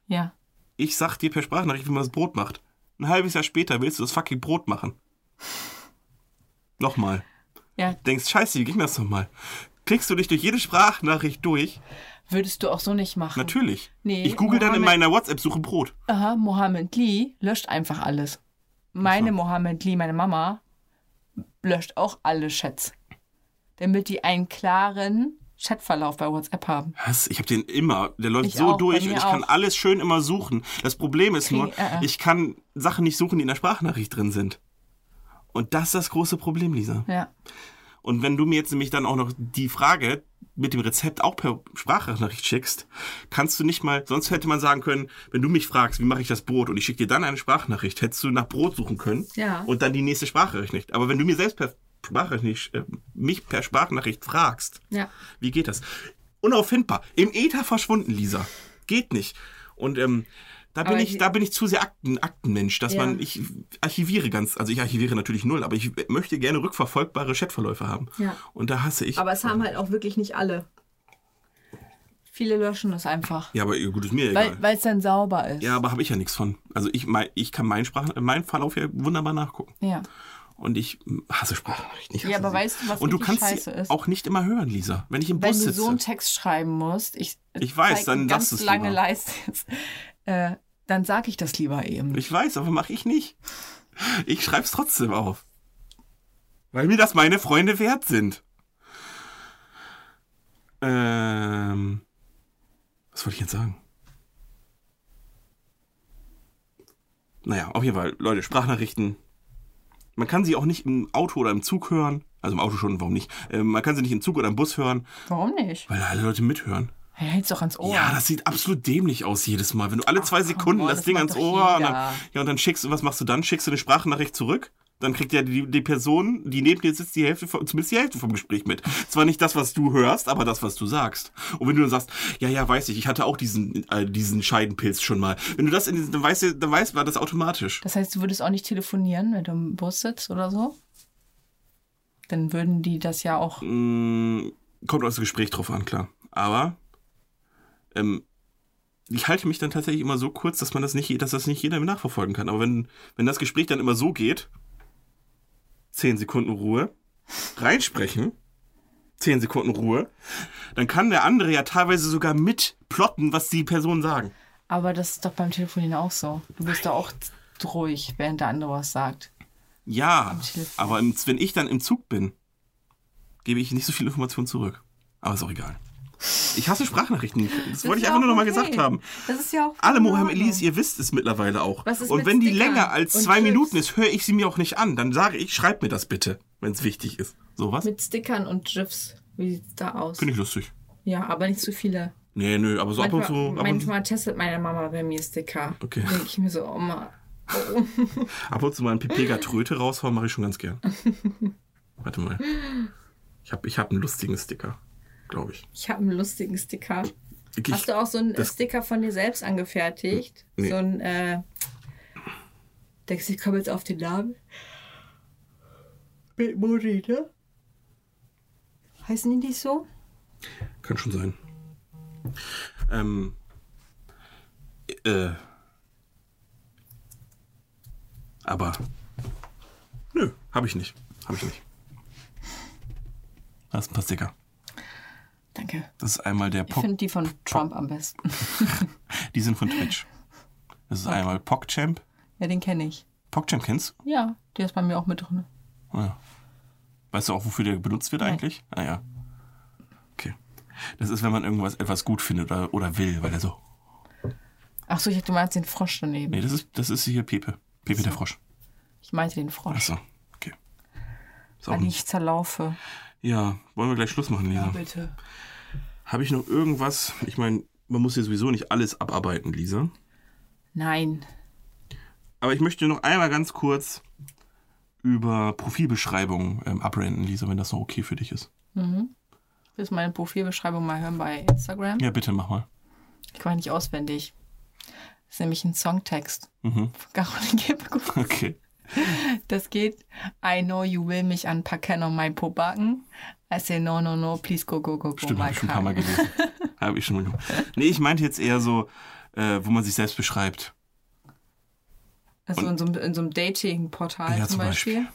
Ja.
Ich sag dir per Sprachnachricht, wie man das Brot macht. Ein halbes Jahr später willst du das fucking Brot machen. Nochmal.
Ja.
Denkst, scheiße, wie ging das nochmal? Klickst du dich durch jede Sprachnachricht durch?
Würdest du auch so nicht machen.
Natürlich.
Nee,
ich google dann in
Mohammed-
meiner WhatsApp-Suche Brot.
Aha, Mohammed Lee löscht einfach alles. Meine Mohammed Lee, meine Mama, löscht auch alle Chats. Damit die einen klaren Chatverlauf bei WhatsApp haben.
Was? Ich habe den immer. Der läuft
Ich
so
auch,
durch und ich kann
auch.
alles schön immer suchen. Das Problem ist
Krieg-
nur,
äh, äh.
ich kann Sachen nicht suchen, die in der Sprachnachricht drin sind. Und das ist das große Problem, Lisa.
Ja.
Und wenn du mir jetzt nämlich dann auch noch die Frage mit dem Rezept auch per Sprachnachricht schickst, kannst du nicht mal, sonst hätte man sagen können, wenn du mich fragst, wie mache ich das Brot und ich schicke dir dann eine Sprachnachricht, hättest du nach Brot suchen können
Ja.
und dann die nächste Sprachnachricht. Aber wenn du mir selbst per Sprachnachricht, äh, mich per Sprachnachricht fragst,
Ja.
wie geht das? Unauffindbar. Im Äther verschwunden, Lisa. Geht nicht. Und ähm, da bin
Aber
ich, da bin ich zu sehr Akten, Aktenmensch, dass
Ja.
man, ich archiviere ganz, also ich archiviere natürlich null, aber ich möchte gerne rückverfolgbare Chatverläufe haben.
Ja.
Und da hasse ich.
Aber es haben halt auch wirklich nicht alle. Viele löschen das einfach.
ja, aber gut, ist mir egal.
Weil weil es dann sauber ist.
ja, aber habe ich ja nichts von. Also ich, mein, ich kann meinen Sprach, meinen Verlauf ja wunderbar nachgucken.
Ja.
Und ich hasse Sprachnachrichten. Ich hasse
Ja, aber
sie.
weißt du, was
Und du kannst
scheiße
sie
ist?
auch nicht immer hören, Lisa. Wenn ich im
Wenn
Bus
du
sitze.
so einen Text schreiben musst, ich,
Ich weiß, dann
eine
lass
ganz
es
lange
lieber.
Jetzt, äh, dann sag ich das lieber eben.
Ich weiß, aber mache ich nicht. Ich schreib's trotzdem auf. Weil mir das meine Freunde wert sind. Ähm. Was wollte ich jetzt sagen? Naja, auf jeden Fall, Leute, Sprachnachrichten. Man kann sie auch nicht im Auto oder im Zug hören. Also im Auto schon, warum nicht? Ähm, man kann sie nicht im Zug oder im Bus hören,
Warum nicht?
weil alle Leute mithören.
Er hält's doch ans Ohr.
Ja, das sieht absolut dämlich aus jedes Mal. Wenn du alle zwei Sekunden
on,
das
das
Ding ans Ohr und dann, ja, und dann schickst du, was machst du dann? Schickst du eine Sprachnachricht zurück? Dann kriegt ja die, die Person, die neben dir sitzt, die Hälfte, von- zumindest die Hälfte vom Gespräch mit. Zwar nicht das, was du hörst, aber das, was du sagst. Und wenn du dann sagst, ja, ja, weiß ich, ich hatte auch diesen, äh, diesen Scheidenpilz schon mal. Wenn du das in diesen, dann weißt du, dann weißt du das automatisch.
Das heißt, du würdest auch nicht telefonieren, wenn du im Bus sitzt oder so? Dann würden die das ja auch.
Mm, kommt aus dem Gespräch drauf an, klar. Aber ähm, ich halte mich dann tatsächlich immer so kurz, dass man das nicht, dass das nicht jeder nachverfolgen kann. Aber wenn, wenn das Gespräch dann immer so geht, 10 Sekunden Ruhe, reinsprechen, 10 Sekunden Ruhe, dann kann der andere ja teilweise sogar mitplotten, was die Personen sagen.
Aber das ist doch beim Telefonieren auch so. Du bist da auch ruhig, während der andere was sagt.
Ja, aber im, wenn ich dann im Zug bin, gebe ich nicht so viel Information zurück. Aber ist auch egal. Ich hasse Sprachnachrichten. Das, wollte ich einfach nur
auch
noch mal
okay.
gesagt haben.
Das ist ja auch.
Alle
in
Mohammed
Ordnung.
Elis, ihr wisst es mittlerweile auch.
Was ist
und wenn die
Stickern
länger als
und
zwei
Chips?
Minuten ist, höre ich sie mir auch nicht an. Dann sage ich, schreib mir das bitte, wenn es wichtig ist. Sowas?
Mit Stickern und GIFs. Wie sieht's da aus?
Finde ich lustig.
Ja, aber nicht zu viele.
Nee, nö, aber so ab und
manchmal,
zu. Ab und,
manchmal testet meine Mama bei mir Sticker.
Okay.
Denke ich mir so, Oma. Oh.
ab und zu mal einen Pipega-Tröte raushauen, mache ich schon ganz gern. Warte mal. Ich habe ich hab einen lustigen Sticker, glaube ich.
Ich habe einen lustigen Sticker.
Ich,
Hast du auch so einen
das-
Sticker von dir selbst angefertigt?
Nee.
So ein, äh, denkst du, ich komme jetzt auf den Namen? Mit ne? Heißen die nicht so?
Kann schon sein. Ähm. Äh. Aber. Nö, habe ich nicht. Habe ich nicht. Das ist ein paar Sticker.
Danke.
Das ist einmal der
Ich
Pog,
finde die von Trump am besten.
die sind von Twitch. Das ist einmal PogChamp.
Ja, den kenne ich.
PogChamp kennst du?
Ja, der ist bei mir auch mit drin.
Ah, ja. Weißt du auch, wofür der benutzt wird
Nein.
eigentlich? Ah ja. Okay. Das ist, wenn man irgendwas etwas gut findet oder, oder will, weil er so.
Ach so, ich du meinst den Frosch daneben.
Nee, das ist, das ist hier Pepe. Pepe der Frosch.
Ich meinte den Frosch.
Achso, okay. Ist
Weil ich zerlaufe.
Ja, wollen wir gleich Schluss machen, Lisa?
bitte.
Habe ich noch irgendwas? Ich meine, man muss ja sowieso nicht alles abarbeiten, Lisa.
Nein.
Aber ich möchte noch einmal ganz kurz über Profilbeschreibungen ähm, abrenten, Lisa, wenn das noch okay für dich ist.
Willst du meine Profilbeschreibung mal hören bei Instagram?
Ja, bitte mach mal.
Ich kann nicht auswendig. Das ist nämlich ein Songtext
Mhm.
von Caroline Kebekus.
Okay.
Das geht. I know you will mich anpacken und mein Po backen. I say no, no, no, please go, go, go, go,
Stimmt, habe ich schon ein paar Mal gelesen. habe ich schon mal gemacht. Nee, ich meinte jetzt eher so, äh, wo man sich selbst beschreibt.
Also in so, einem- in so einem Dating-Portal
Ja,
zum
zum
Beispiel.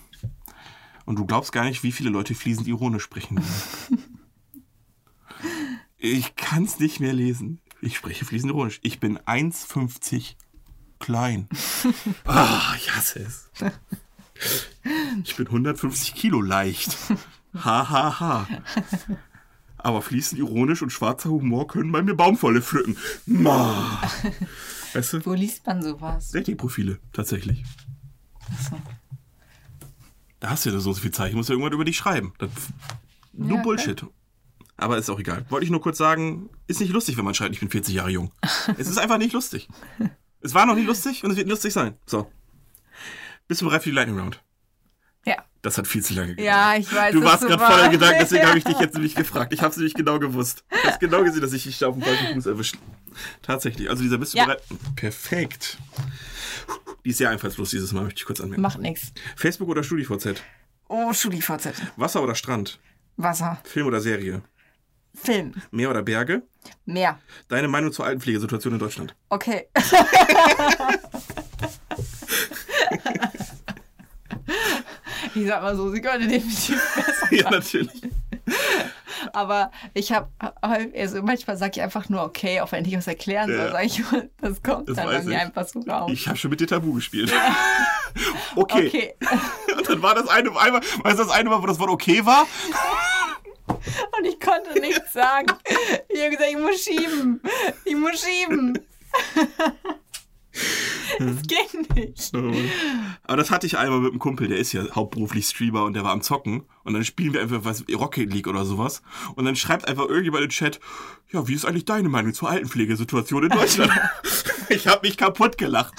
Und du glaubst gar nicht, wie viele Leute fließend ironisch sprechen. ich kann es nicht mehr lesen. Ich spreche fließend ironisch. Ich bin 1,50 klein. Ah, ich hasse es. Ich bin 150 Kilo leicht. Ha, ha, ha. Aber fließend ironisch und schwarzer Humor können bei mir Baumwolle pflücken. Ma. Weißt du?
Wo liest man sowas?
Dating-Profile, tatsächlich. Da hast du ja so viel Zeit. Ich muss ja irgendwann über dich schreiben. Das, nur
Ja,
Bullshit. Aber ist auch egal. Wollte ich nur kurz sagen, ist nicht lustig, wenn man schreibt, ich bin 40 Jahre jung. es ist einfach nicht lustig. Es war noch nie lustig und es wird lustig sein. So. Bist du bereit für die Lightning Round?
Ja.
Das hat viel zu lange gedauert.
Ja, ich weiß.
Du warst gerade voller Gedanken, deswegen habe ich dich jetzt nämlich gefragt. Ich habe es nämlich genau gewusst. Ich habe genau gesehen, dass ich dich da auf dem falschen Fuß erwischt. Tatsächlich. Also dieser bist du
Ja.
bereit? Perfekt. Die ist sehr einfallslos dieses Mal, möchte ich kurz anmerken.
Macht nichts.
Facebook oder StudiVZ?
Oh, StudiVZ.
Wasser oder Strand?
Wasser.
Film oder Serie?
Film.
Meer oder Berge?
Mehr.
Deine Meinung zur Altenpflegesituation in Deutschland?
Okay. ich sag mal so, sie könnte definitiv besser.
ja, natürlich.
Aber ich habe, also manchmal sage ich einfach nur okay, auch wenn ich was erklären soll,
Ja.
sage ich, das kommt
Das
dann
weiß
bei mir
ich.
einfach so raus.
Ich habe schon mit dir Tabu gespielt. okay.
Okay.
Und dann war das eine einmal, weißt du, das eine Mal, wo das Wort okay war?
Und ich konnte nichts sagen. Ich habe gesagt, ich muss schieben. Ich muss schieben. Es geht nicht.
Aber das hatte ich einmal mit einem Kumpel, der ist ja hauptberuflich Streamer und der war am Zocken. Und dann spielen wir einfach was Rocket League oder sowas. Und dann schreibt einfach irgendjemand im Chat, ja, wie ist eigentlich deine Meinung zur Altenpflegesituation in Deutschland? ich habe mich kaputt gelacht.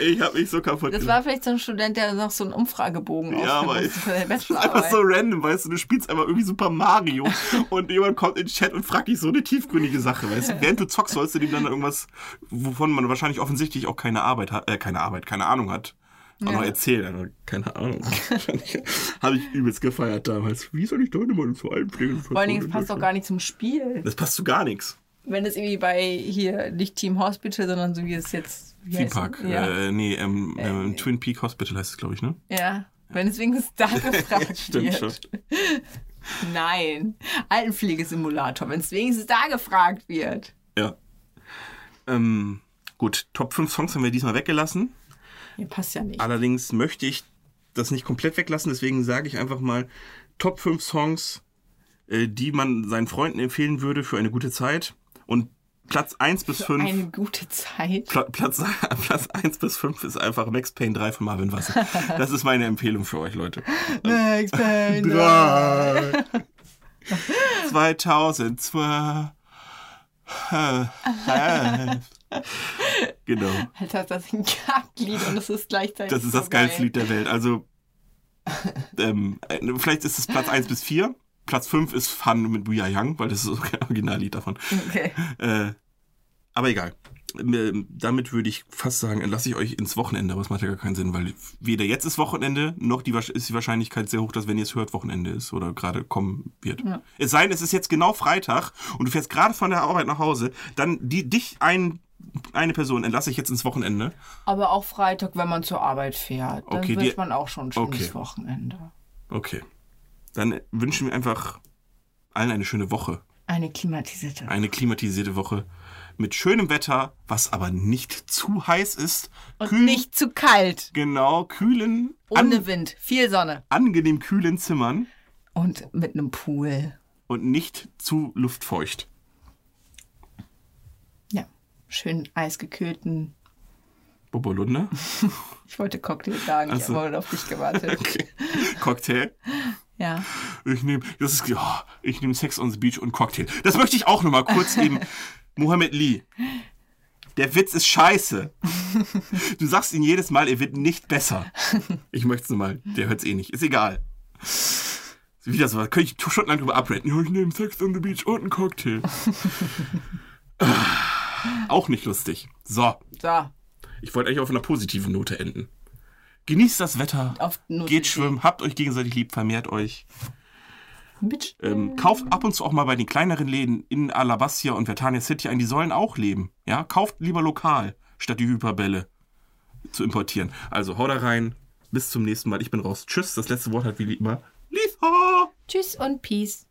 Ich habe mich so kaputt
Das
gelacht.
war vielleicht so ein Student, der noch so einen Umfragebogen
Ja, aber
seine
Das ist einfach so random, weißt du, du spielst einfach irgendwie Super Mario und jemand kommt in den Chat und fragt dich so eine tiefgründige Sache, weißt du. Während du zockst, sollst du dem dann irgendwas, wovon man wahrscheinlich offensichtlich auch keine Arbeit hat, äh, keine Arbeit, keine Ahnung hat. Auch noch erzählen, aber keine Ahnung. Habe ich übelst gefeiert damals. Wie soll ich deine Meinung zur Altenpflege?
Vor allen Dingen, es passt doch gar nicht zum Spiel.
Das passt zu gar nichts.
Wenn es irgendwie bei hier nicht Team Hospital, sondern so wie es jetzt.
Theme Park.
Ja.
Äh, nee, ähm, ähm, Twin Peak Hospital heißt es, glaube ich, ne?
ja. Wenn es wenigstens da gefragt
Stimmt
wird.
schon.
Nein. Altenpflegesimulator, wenn es wenigstens da gefragt wird.
Ja. Ähm, gut, Top 5 Songs haben wir diesmal weggelassen.
Ja, passt ja nicht.
Allerdings möchte ich das nicht komplett weglassen, deswegen sage ich einfach mal Top 5 Songs, äh, die man seinen Freunden empfehlen würde für eine gute Zeit. Und Platz 1 bis 5.
Eine gute Zeit.
Pla Platz, Platz 1 bis 5 ist einfach Max Payne 3 von Marvin Wasser. Das ist meine Empfehlung für euch, Leute.
Max Payne.
3 2002 Genau.
Alter, das ist ein Kacklied und es ist gleichzeitig.
Das ist
so
das geilste
geil.
Lied der Welt. Also, ähm, äh, vielleicht ist es Platz 1 bis 4. Platz 5 ist Fun mit Buya Young, weil das ist das Originallied davon.
Okay.
Äh, aber egal. Ähm, Damit würde ich fast sagen, entlasse ich euch ins Wochenende, aber es macht ja gar keinen Sinn, weil weder jetzt ist Wochenende, noch die, ist die Wahrscheinlichkeit sehr hoch, dass wenn ihr es hört, Wochenende ist oder gerade kommen wird. Es sei denn, es ist jetzt genau Freitag und du fährst gerade von der Arbeit nach Hause, dann die, dich ein, eine Person entlasse ich jetzt ins Wochenende.
Aber auch Freitag, wenn man zur Arbeit fährt, dann
Okay,
wird man auch schon ein schönes
Okay.
Wochenende.
Okay. Dann wünschen wir einfach allen eine schöne Woche.
Eine klimatisierte.
Eine klimatisierte Woche mit schönem Wetter, was aber nicht zu heiß ist.
Und
Kühl-
nicht zu kalt.
Genau, kühlen,
Ohne
an,
Wind. Viel Sonne.
angenehm kühlen Zimmern
Und mit einem Pool.
und nicht zu luftfeucht.
Schön eisgekühlten.
Bobolunde.
Ich wollte Cocktail sagen, ich
Ach so.
habe auf dich gewartet.
Okay. Cocktail.
Ja.
Ich nehme, das ist, ja, ich nehme Sex on the Beach und Cocktail. Das möchte ich auch noch mal kurz eben. Mohammed Lee. Der Witz ist scheiße. Du sagst ihn jedes Mal, er wird nicht besser. Ich möchte es nur mal. Der hört es eh nicht. Ist egal. Wieder so, da könnte ich stundenlang drüber abreden. Ja, ich nehme Sex on the Beach und einen Cocktail. Auch nicht lustig. So,
So.
ich wollte eigentlich auf einer positiven Note enden. Genießt das Wetter.
Auf
Geht schwimmen, habt euch gegenseitig lieb, vermehrt euch. Ähm, kauft ab und zu auch mal bei den kleineren Läden in Alabastia und Vertania City ein, die sollen auch leben. Ja, kauft lieber lokal, statt die Hyperbälle zu importieren. Also haut da rein, bis zum nächsten Mal. Ich bin raus. Tschüss, das letzte Wort hat wie immer Lisa.
Tschüss und Peace.